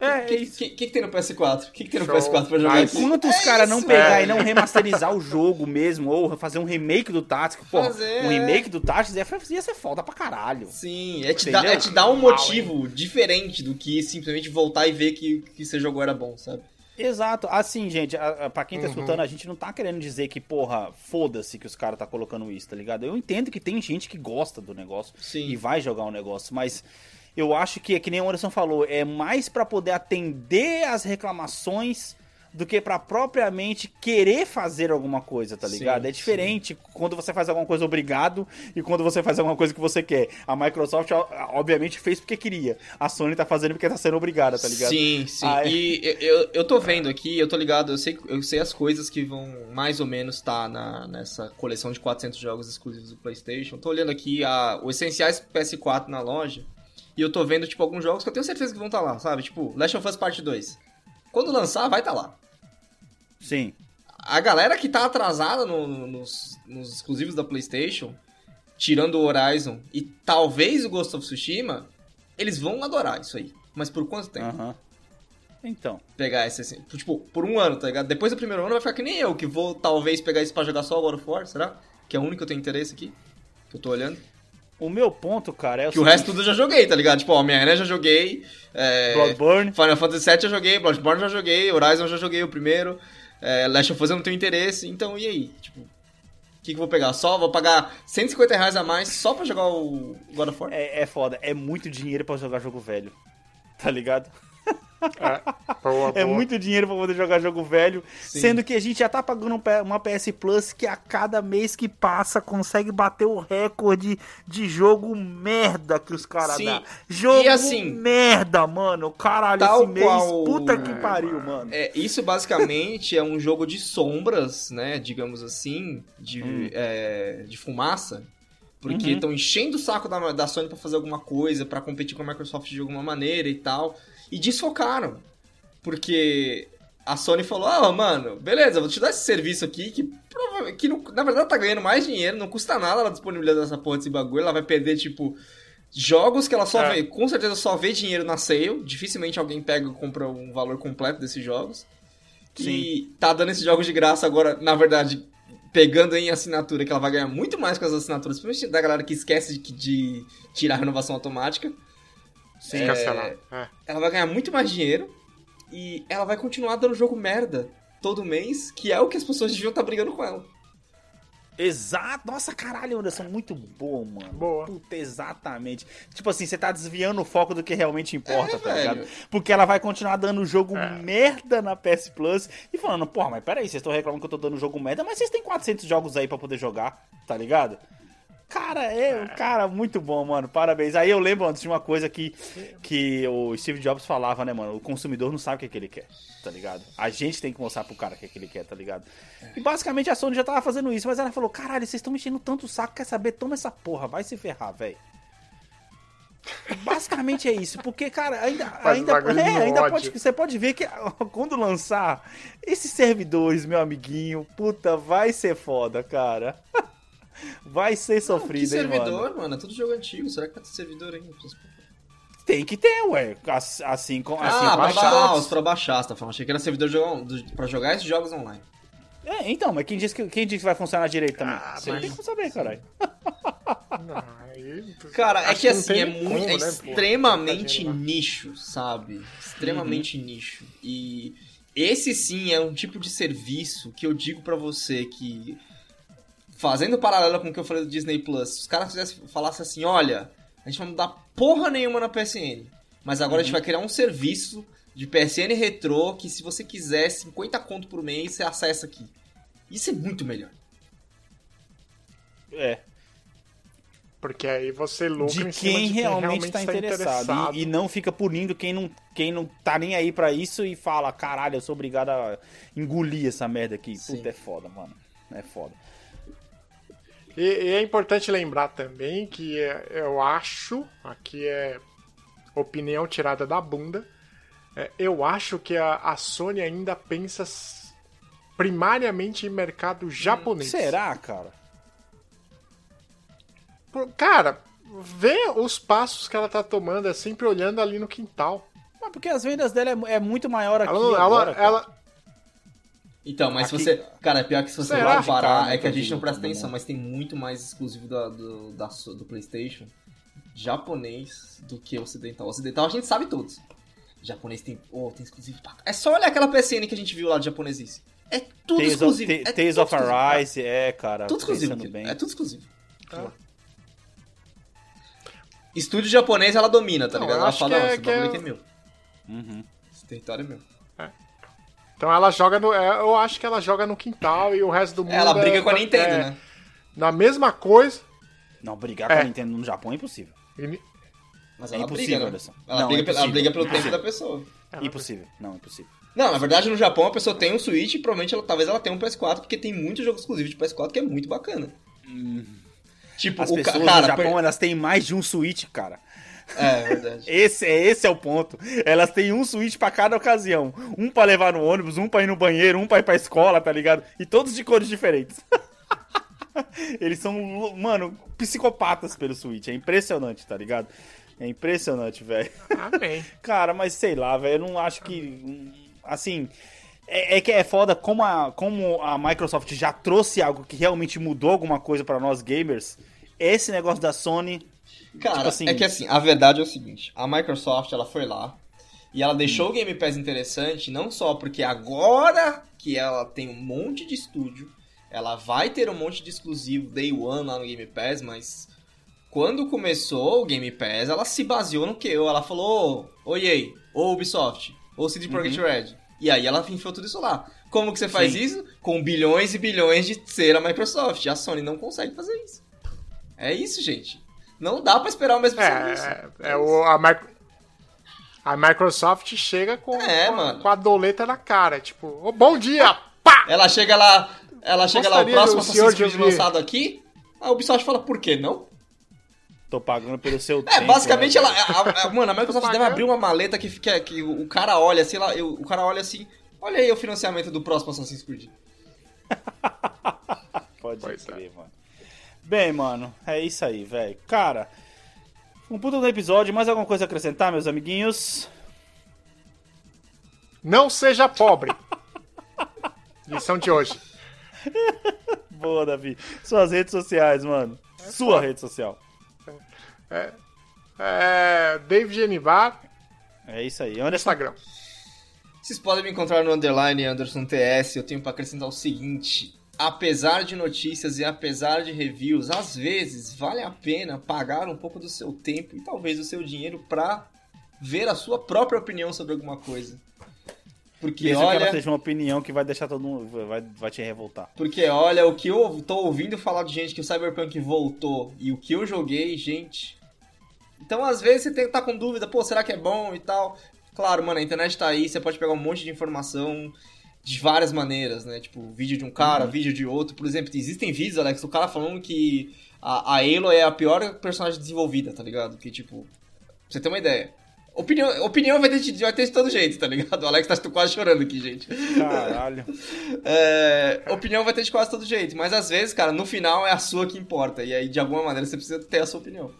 É, O é que, isso. que, que, que tem no PS4? O que, que tem no Show. PS4 pra jogar Nice. aqui? Enquanto os É caras não isso, pegar é. e não remasterizar o jogo mesmo, ou fazer um remake do Tactics, pô, Fazer, um é. remake do Tactics ia, ia ser foda pra caralho. Sim, é te, dar, é te dar um Mal, motivo diferente do que simplesmente voltar e ver que, que você jogou era bom, sabe? Exato. Assim, gente, a, a, pra quem tá Uhum. escutando, a gente não tá querendo dizer que, porra, foda-se que os caras tá colocando isso, tá ligado? Eu entendo que tem gente que gosta do negócio Sim. e vai jogar o negócio, mas eu acho que é que nem o Anderson falou, é mais pra poder atender as reclamações do que pra propriamente querer fazer alguma coisa, tá ligado? Sim, é diferente quando você faz alguma coisa obrigado e quando você faz alguma coisa que você quer. A Microsoft, obviamente, fez porque queria. A Sony tá fazendo porque tá sendo obrigada, tá ligado? Sim, sim. É. E eu, eu tô vendo aqui, eu tô ligado, eu sei, eu sei as coisas que vão mais ou menos estar na, nessa coleção de 400 jogos exclusivos do PlayStation. Tô olhando aqui a, os essenciais PS4 na loja e eu tô vendo, tipo, alguns jogos que eu tenho certeza que vão estar lá, sabe? Tipo, Last of Us Part 2. Quando lançar, vai estar lá. Sim. A galera que tá atrasada no- no- nos, nos exclusivos da PlayStation, tirando o Horizon e talvez o Ghost of Tsushima, eles vão adorar isso aí. Mas por quanto tempo? Aham. Então. pegar esse assim. Tipo, por um ano, tá ligado? Depois do primeiro ano vai ficar que nem eu, que vou talvez pegar isso pra jogar só o of War, será? Que é o único que eu tenho interesse aqui. Que eu tô olhando. O meu ponto, cara, é o Que o resto tudo eu já joguei, tá ligado? Tipo, Homem-Aranha já joguei. É... Bloodborne. Final Fantasy VII já joguei, Bloodborne já joguei, Horizon já joguei o primeiro. É, Last of Us eu não tenho interesse, então e aí? Tipo, o que, que eu vou pegar? Só vou pagar 150 reais a mais só pra jogar o God of War? É, é foda. É muito dinheiro pra jogar jogo velho. Tá ligado? É, boa, É boa. muito dinheiro pra poder jogar jogo velho. Sim. Sendo que a gente já tá pagando um uma PS Plus que a cada mês que passa consegue bater o recorde de jogo merda que os caras dão. Jogo E assim, merda, mano. Caralho, esse mês. qual- Puta que pariu, mano. É, isso basicamente é um jogo de sombras, né? Digamos assim, de, Hum. é, de fumaça. Porque Uhum. estão enchendo o saco da, da Sony pra fazer alguma coisa, pra competir com a Microsoft de alguma maneira e tal. E desfocaram. Porque a Sony falou: Ah, mano, beleza, vou te dar esse serviço aqui que, que não- na verdade tá ganhando mais dinheiro, não custa nada ela disponibilizar essa porra desse bagulho. Ela vai perder, tipo, jogos que ela só É. vê, com certeza só vê dinheiro na sale. Dificilmente alguém pega e compra um valor completo desses jogos. E tá dando esses jogos de graça agora, na verdade, pegando em assinatura, que ela vai ganhar muito mais com as assinaturas, principalmente da galera que esquece de, de tirar a renovação automática. Sim, cancelar. É. Ela vai ganhar muito mais dinheiro e ela vai continuar dando jogo merda todo mês, que é o que as pessoas deviam estar brigando com ela. Exato. Nossa, caralho, Anderson, muito bom, mano. Boa. Puta, exatamente. Tipo assim, você tá desviando o foco do que realmente importa, É, tá velho. ligado? Porque ela vai continuar dando jogo É. merda na PS Plus e falando, porra, mas peraí, vocês estão reclamando que eu tô dando jogo merda, mas vocês têm 400 jogos aí pra poder jogar, tá ligado? Cara, é, cara, muito bom, mano. Parabéns. Aí eu lembro antes de uma coisa que, que o Steve Jobs falava, né, mano? O consumidor não sabe o que, é que ele quer, tá ligado? A gente tem que mostrar pro cara o que, é que ele quer, tá ligado? E basicamente a Sony já tava fazendo isso, mas ela falou: caralho, vocês estão mexendo tanto o saco, quer saber? Toma essa porra, vai se ferrar, velho. Basicamente é isso, porque, cara, ainda, Faz ainda, é, ainda pode, você pode ver que quando lançar esses servidores, meu amiguinho, puta, vai ser foda, cara. Vai ser que sofrido, hein, servidor, mano. mano? É tudo jogo antigo. Será que vai ter servidor ainda? Tem que ter, ué. As- Assim, com, assim ah, pra baixar, os pra baixar, você tá falando. Achei que era servidor de pra jogar esses jogos online. É, então, mas quem disse que, quem disse que vai funcionar direito também? Ah, Você mas- tem que saber, caralho. Não, Cara, é que não assim, é, muito, como, é né, extremamente né? nicho, sabe? Extremamente nicho. E esse sim é um tipo de serviço que eu digo pra você que. Fazendo paralelo com o que eu falei do Disney Plus, se os caras fizessem, falassem assim: olha, a gente vai mudar porra nenhuma na PSN, mas agora a gente vai criar um serviço de PSN retrô que se você quiser 50 conto por mês, você acessa aqui. Isso é muito melhor. É. Porque aí você lucra de em cima quem de realmente está tá interessado. E, e não fica punindo quem não, quem não tá nem aí pra isso e fala, caralho, eu sou obrigado a engolir essa merda aqui. Sim. Puta, é foda, mano. É foda. E, e é importante lembrar também que é, eu acho, aqui é opinião tirada da bunda, é, eu acho que a, a Sony ainda pensa primariamente em mercado japonês. Será, cara? Cara, vê os passos que ela tá tomando, é sempre olhando ali no quintal. Mas porque as vendas dela é, é muito maior aqui Ela, agora, ela, ela- Então, mas Aqui- se você. Cara, é pior que se você Será? vai parar, Cara, é que a gente não presta atenção, não. mas tem muito mais exclusivo da- do, da, do PlayStation japonês do que ocidental. Ocidental a gente sabe todos. Japonês tem. Oh, tem exclusivo pra... É só olhar aquela PSN que a gente viu lá de japonesice. É tudo Tales exclusivo. of, é Tales of. Arise, é, cara. Tudo exclusivo. bem. É tudo exclusivo. Tá. Estúdio japonês ela domina, tá Não, ligado? Ela fala, que não, é- esse que é- bagulho aqui é meu. Uhum. Esse território é meu. Então ela joga no. é, Eu acho que ela joga no quintal e o resto do mundo. Ela briga é- com a Nintendo, é, né? Na mesma coisa. Não, brigar É. com a Nintendo no Japão é impossível. e- Mas É ela impossível, briga, né? Anderson. Ela, Não, briga, é ela impossível. briga pelo tempo da pessoa. Impossível. Não, impossível. Não, na verdade, no Japão a pessoa tem um Switch e provavelmente ela, talvez ela tenha um PS4, porque tem muito jogo exclusivo de PS4 que é muito bacana. Tipo, As o ca- pessoas cara. no Japão, per- elas têm mais de um Switch, cara. É, verdade. Esse é, esse é o ponto. Elas têm um Switch pra cada ocasião. Um pra levar no ônibus, um pra ir no banheiro, um pra ir pra escola, tá ligado? E todos de cores diferentes. Eles são, mano, psicopatas pelo Switch. É impressionante, tá ligado? É impressionante, velho. Amém. Cara, mas sei lá, velho, eu não acho que. Assim. É, é que é foda como a, como a Microsoft já trouxe algo que realmente mudou alguma coisa pra nós gamers. Esse negócio da Sony. Cara, Tipo assim- é que assim, a verdade é o seguinte: a Microsoft ela foi lá e ela deixou o Game Pass interessante, não só porque agora que ela tem um monte de estúdio, ela vai ter um monte de exclusivo Day One lá no Game Pass, mas quando começou o Game Pass, ela se baseou no que? Ela falou: EA, ô Ubisoft, ô CD Projekt Red. E aí ela enfiou tudo isso lá. Como que você faz Sim. isso? Com bilhões e bilhões de ser a Microsoft. A Sony não consegue fazer isso. É isso, gente. Não dá pra esperar o mesmo serviço. É, é o, a, Mic- a Microsoft chega com, É, com, com a doleta na cara. Tipo, ô, bom dia! Pá! Ela chega lá, ela chega lá, o próximo Assassin's Creed lançado aqui, a Ubisoft fala, por que não? Tô pagando pelo seu É, tempo, basicamente né, ela, a- a- mano, a Microsoft deve abrir uma maleta que, fica, que o cara olha, sei lá, eu- o cara olha assim, olha aí o financiamento do próximo Assassin's Creed. Pode Pois é. mano. Bem, mano, é isso aí, velho. Cara, um puta do episódio. Mais alguma coisa a acrescentar, meus amiguinhos? Não seja pobre. Lição de hoje. Boa, Davi. Suas redes sociais, mano. Sua foda. rede social. É, David Enivar, É isso aí. Anderson, Instagram. Vocês podem me encontrar no underline Anderson TS. Eu tenho pra acrescentar o seguinte: apesar de notícias e apesar de reviews, às vezes vale a pena pagar um pouco do seu tempo e talvez o seu dinheiro pra ver a sua própria opinião sobre alguma coisa. Porque mesmo que ela olha, seja uma opinião que vai deixar todo mundo. Vai, vai te revoltar. porque olha, o que eu tô ouvindo falar de gente que o Cyberpunk voltou e o que eu joguei, gente. Então, às vezes você tem que estar com dúvida, pô, será que é bom e tal? Claro, mano, a internet tá aí, você pode pegar um monte de informação de várias maneiras, né? Tipo, vídeo de um cara, vídeo de outro. Por exemplo, existem vídeos, Alex, do cara falando que a, a Aloy é a pior personagem desenvolvida, tá ligado? Que, tipo, pra você ter uma ideia. Opinião, opinião vai, ter, de- vai ter de todo jeito, tá ligado? O Alex tá quase chorando aqui, gente. Caralho. É, opinião vai ter de quase todo jeito, mas às vezes, cara, no final é a sua que importa. E aí, de alguma maneira, você precisa ter a sua opinião.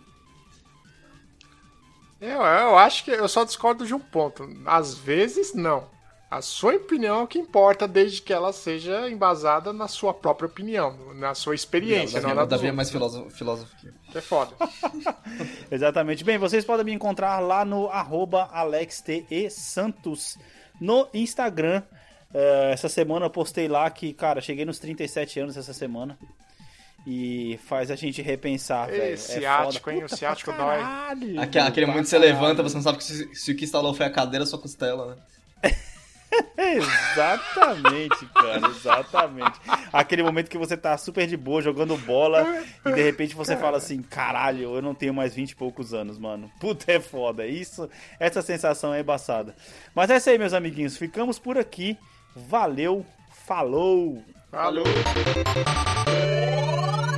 Eu, eu acho que eu só discordo de um ponto. Às vezes, não. A sua opinião é o que importa, desde que ela seja embasada na sua própria opinião, na sua experiência, não Davi, na Davi é dos mais filósofo, filósofo que eu. É foda. Exatamente. Bem, vocês podem me encontrar lá no arroba AlexTESantos no Instagram. É, essa semana eu postei lá que, cara, cheguei nos 37 anos essa semana. E faz a gente repensar, velho. É ciático, foda. hein? O Puta ciático pra dói. Aquele, aquele momento que você levanta, você não sabe que se, se o que instalou foi a cadeira ou sua costela, né? Exatamente, cara, exatamente. Aquele momento que você tá super de boa jogando bola e de repente você fala assim: caralho, eu não tenho mais 20 e poucos anos, mano. Puta, é foda. Isso, essa sensação é embaçada. Mas é isso aí, meus amiguinhos. Ficamos por aqui. Valeu, falou! Falou. Falou.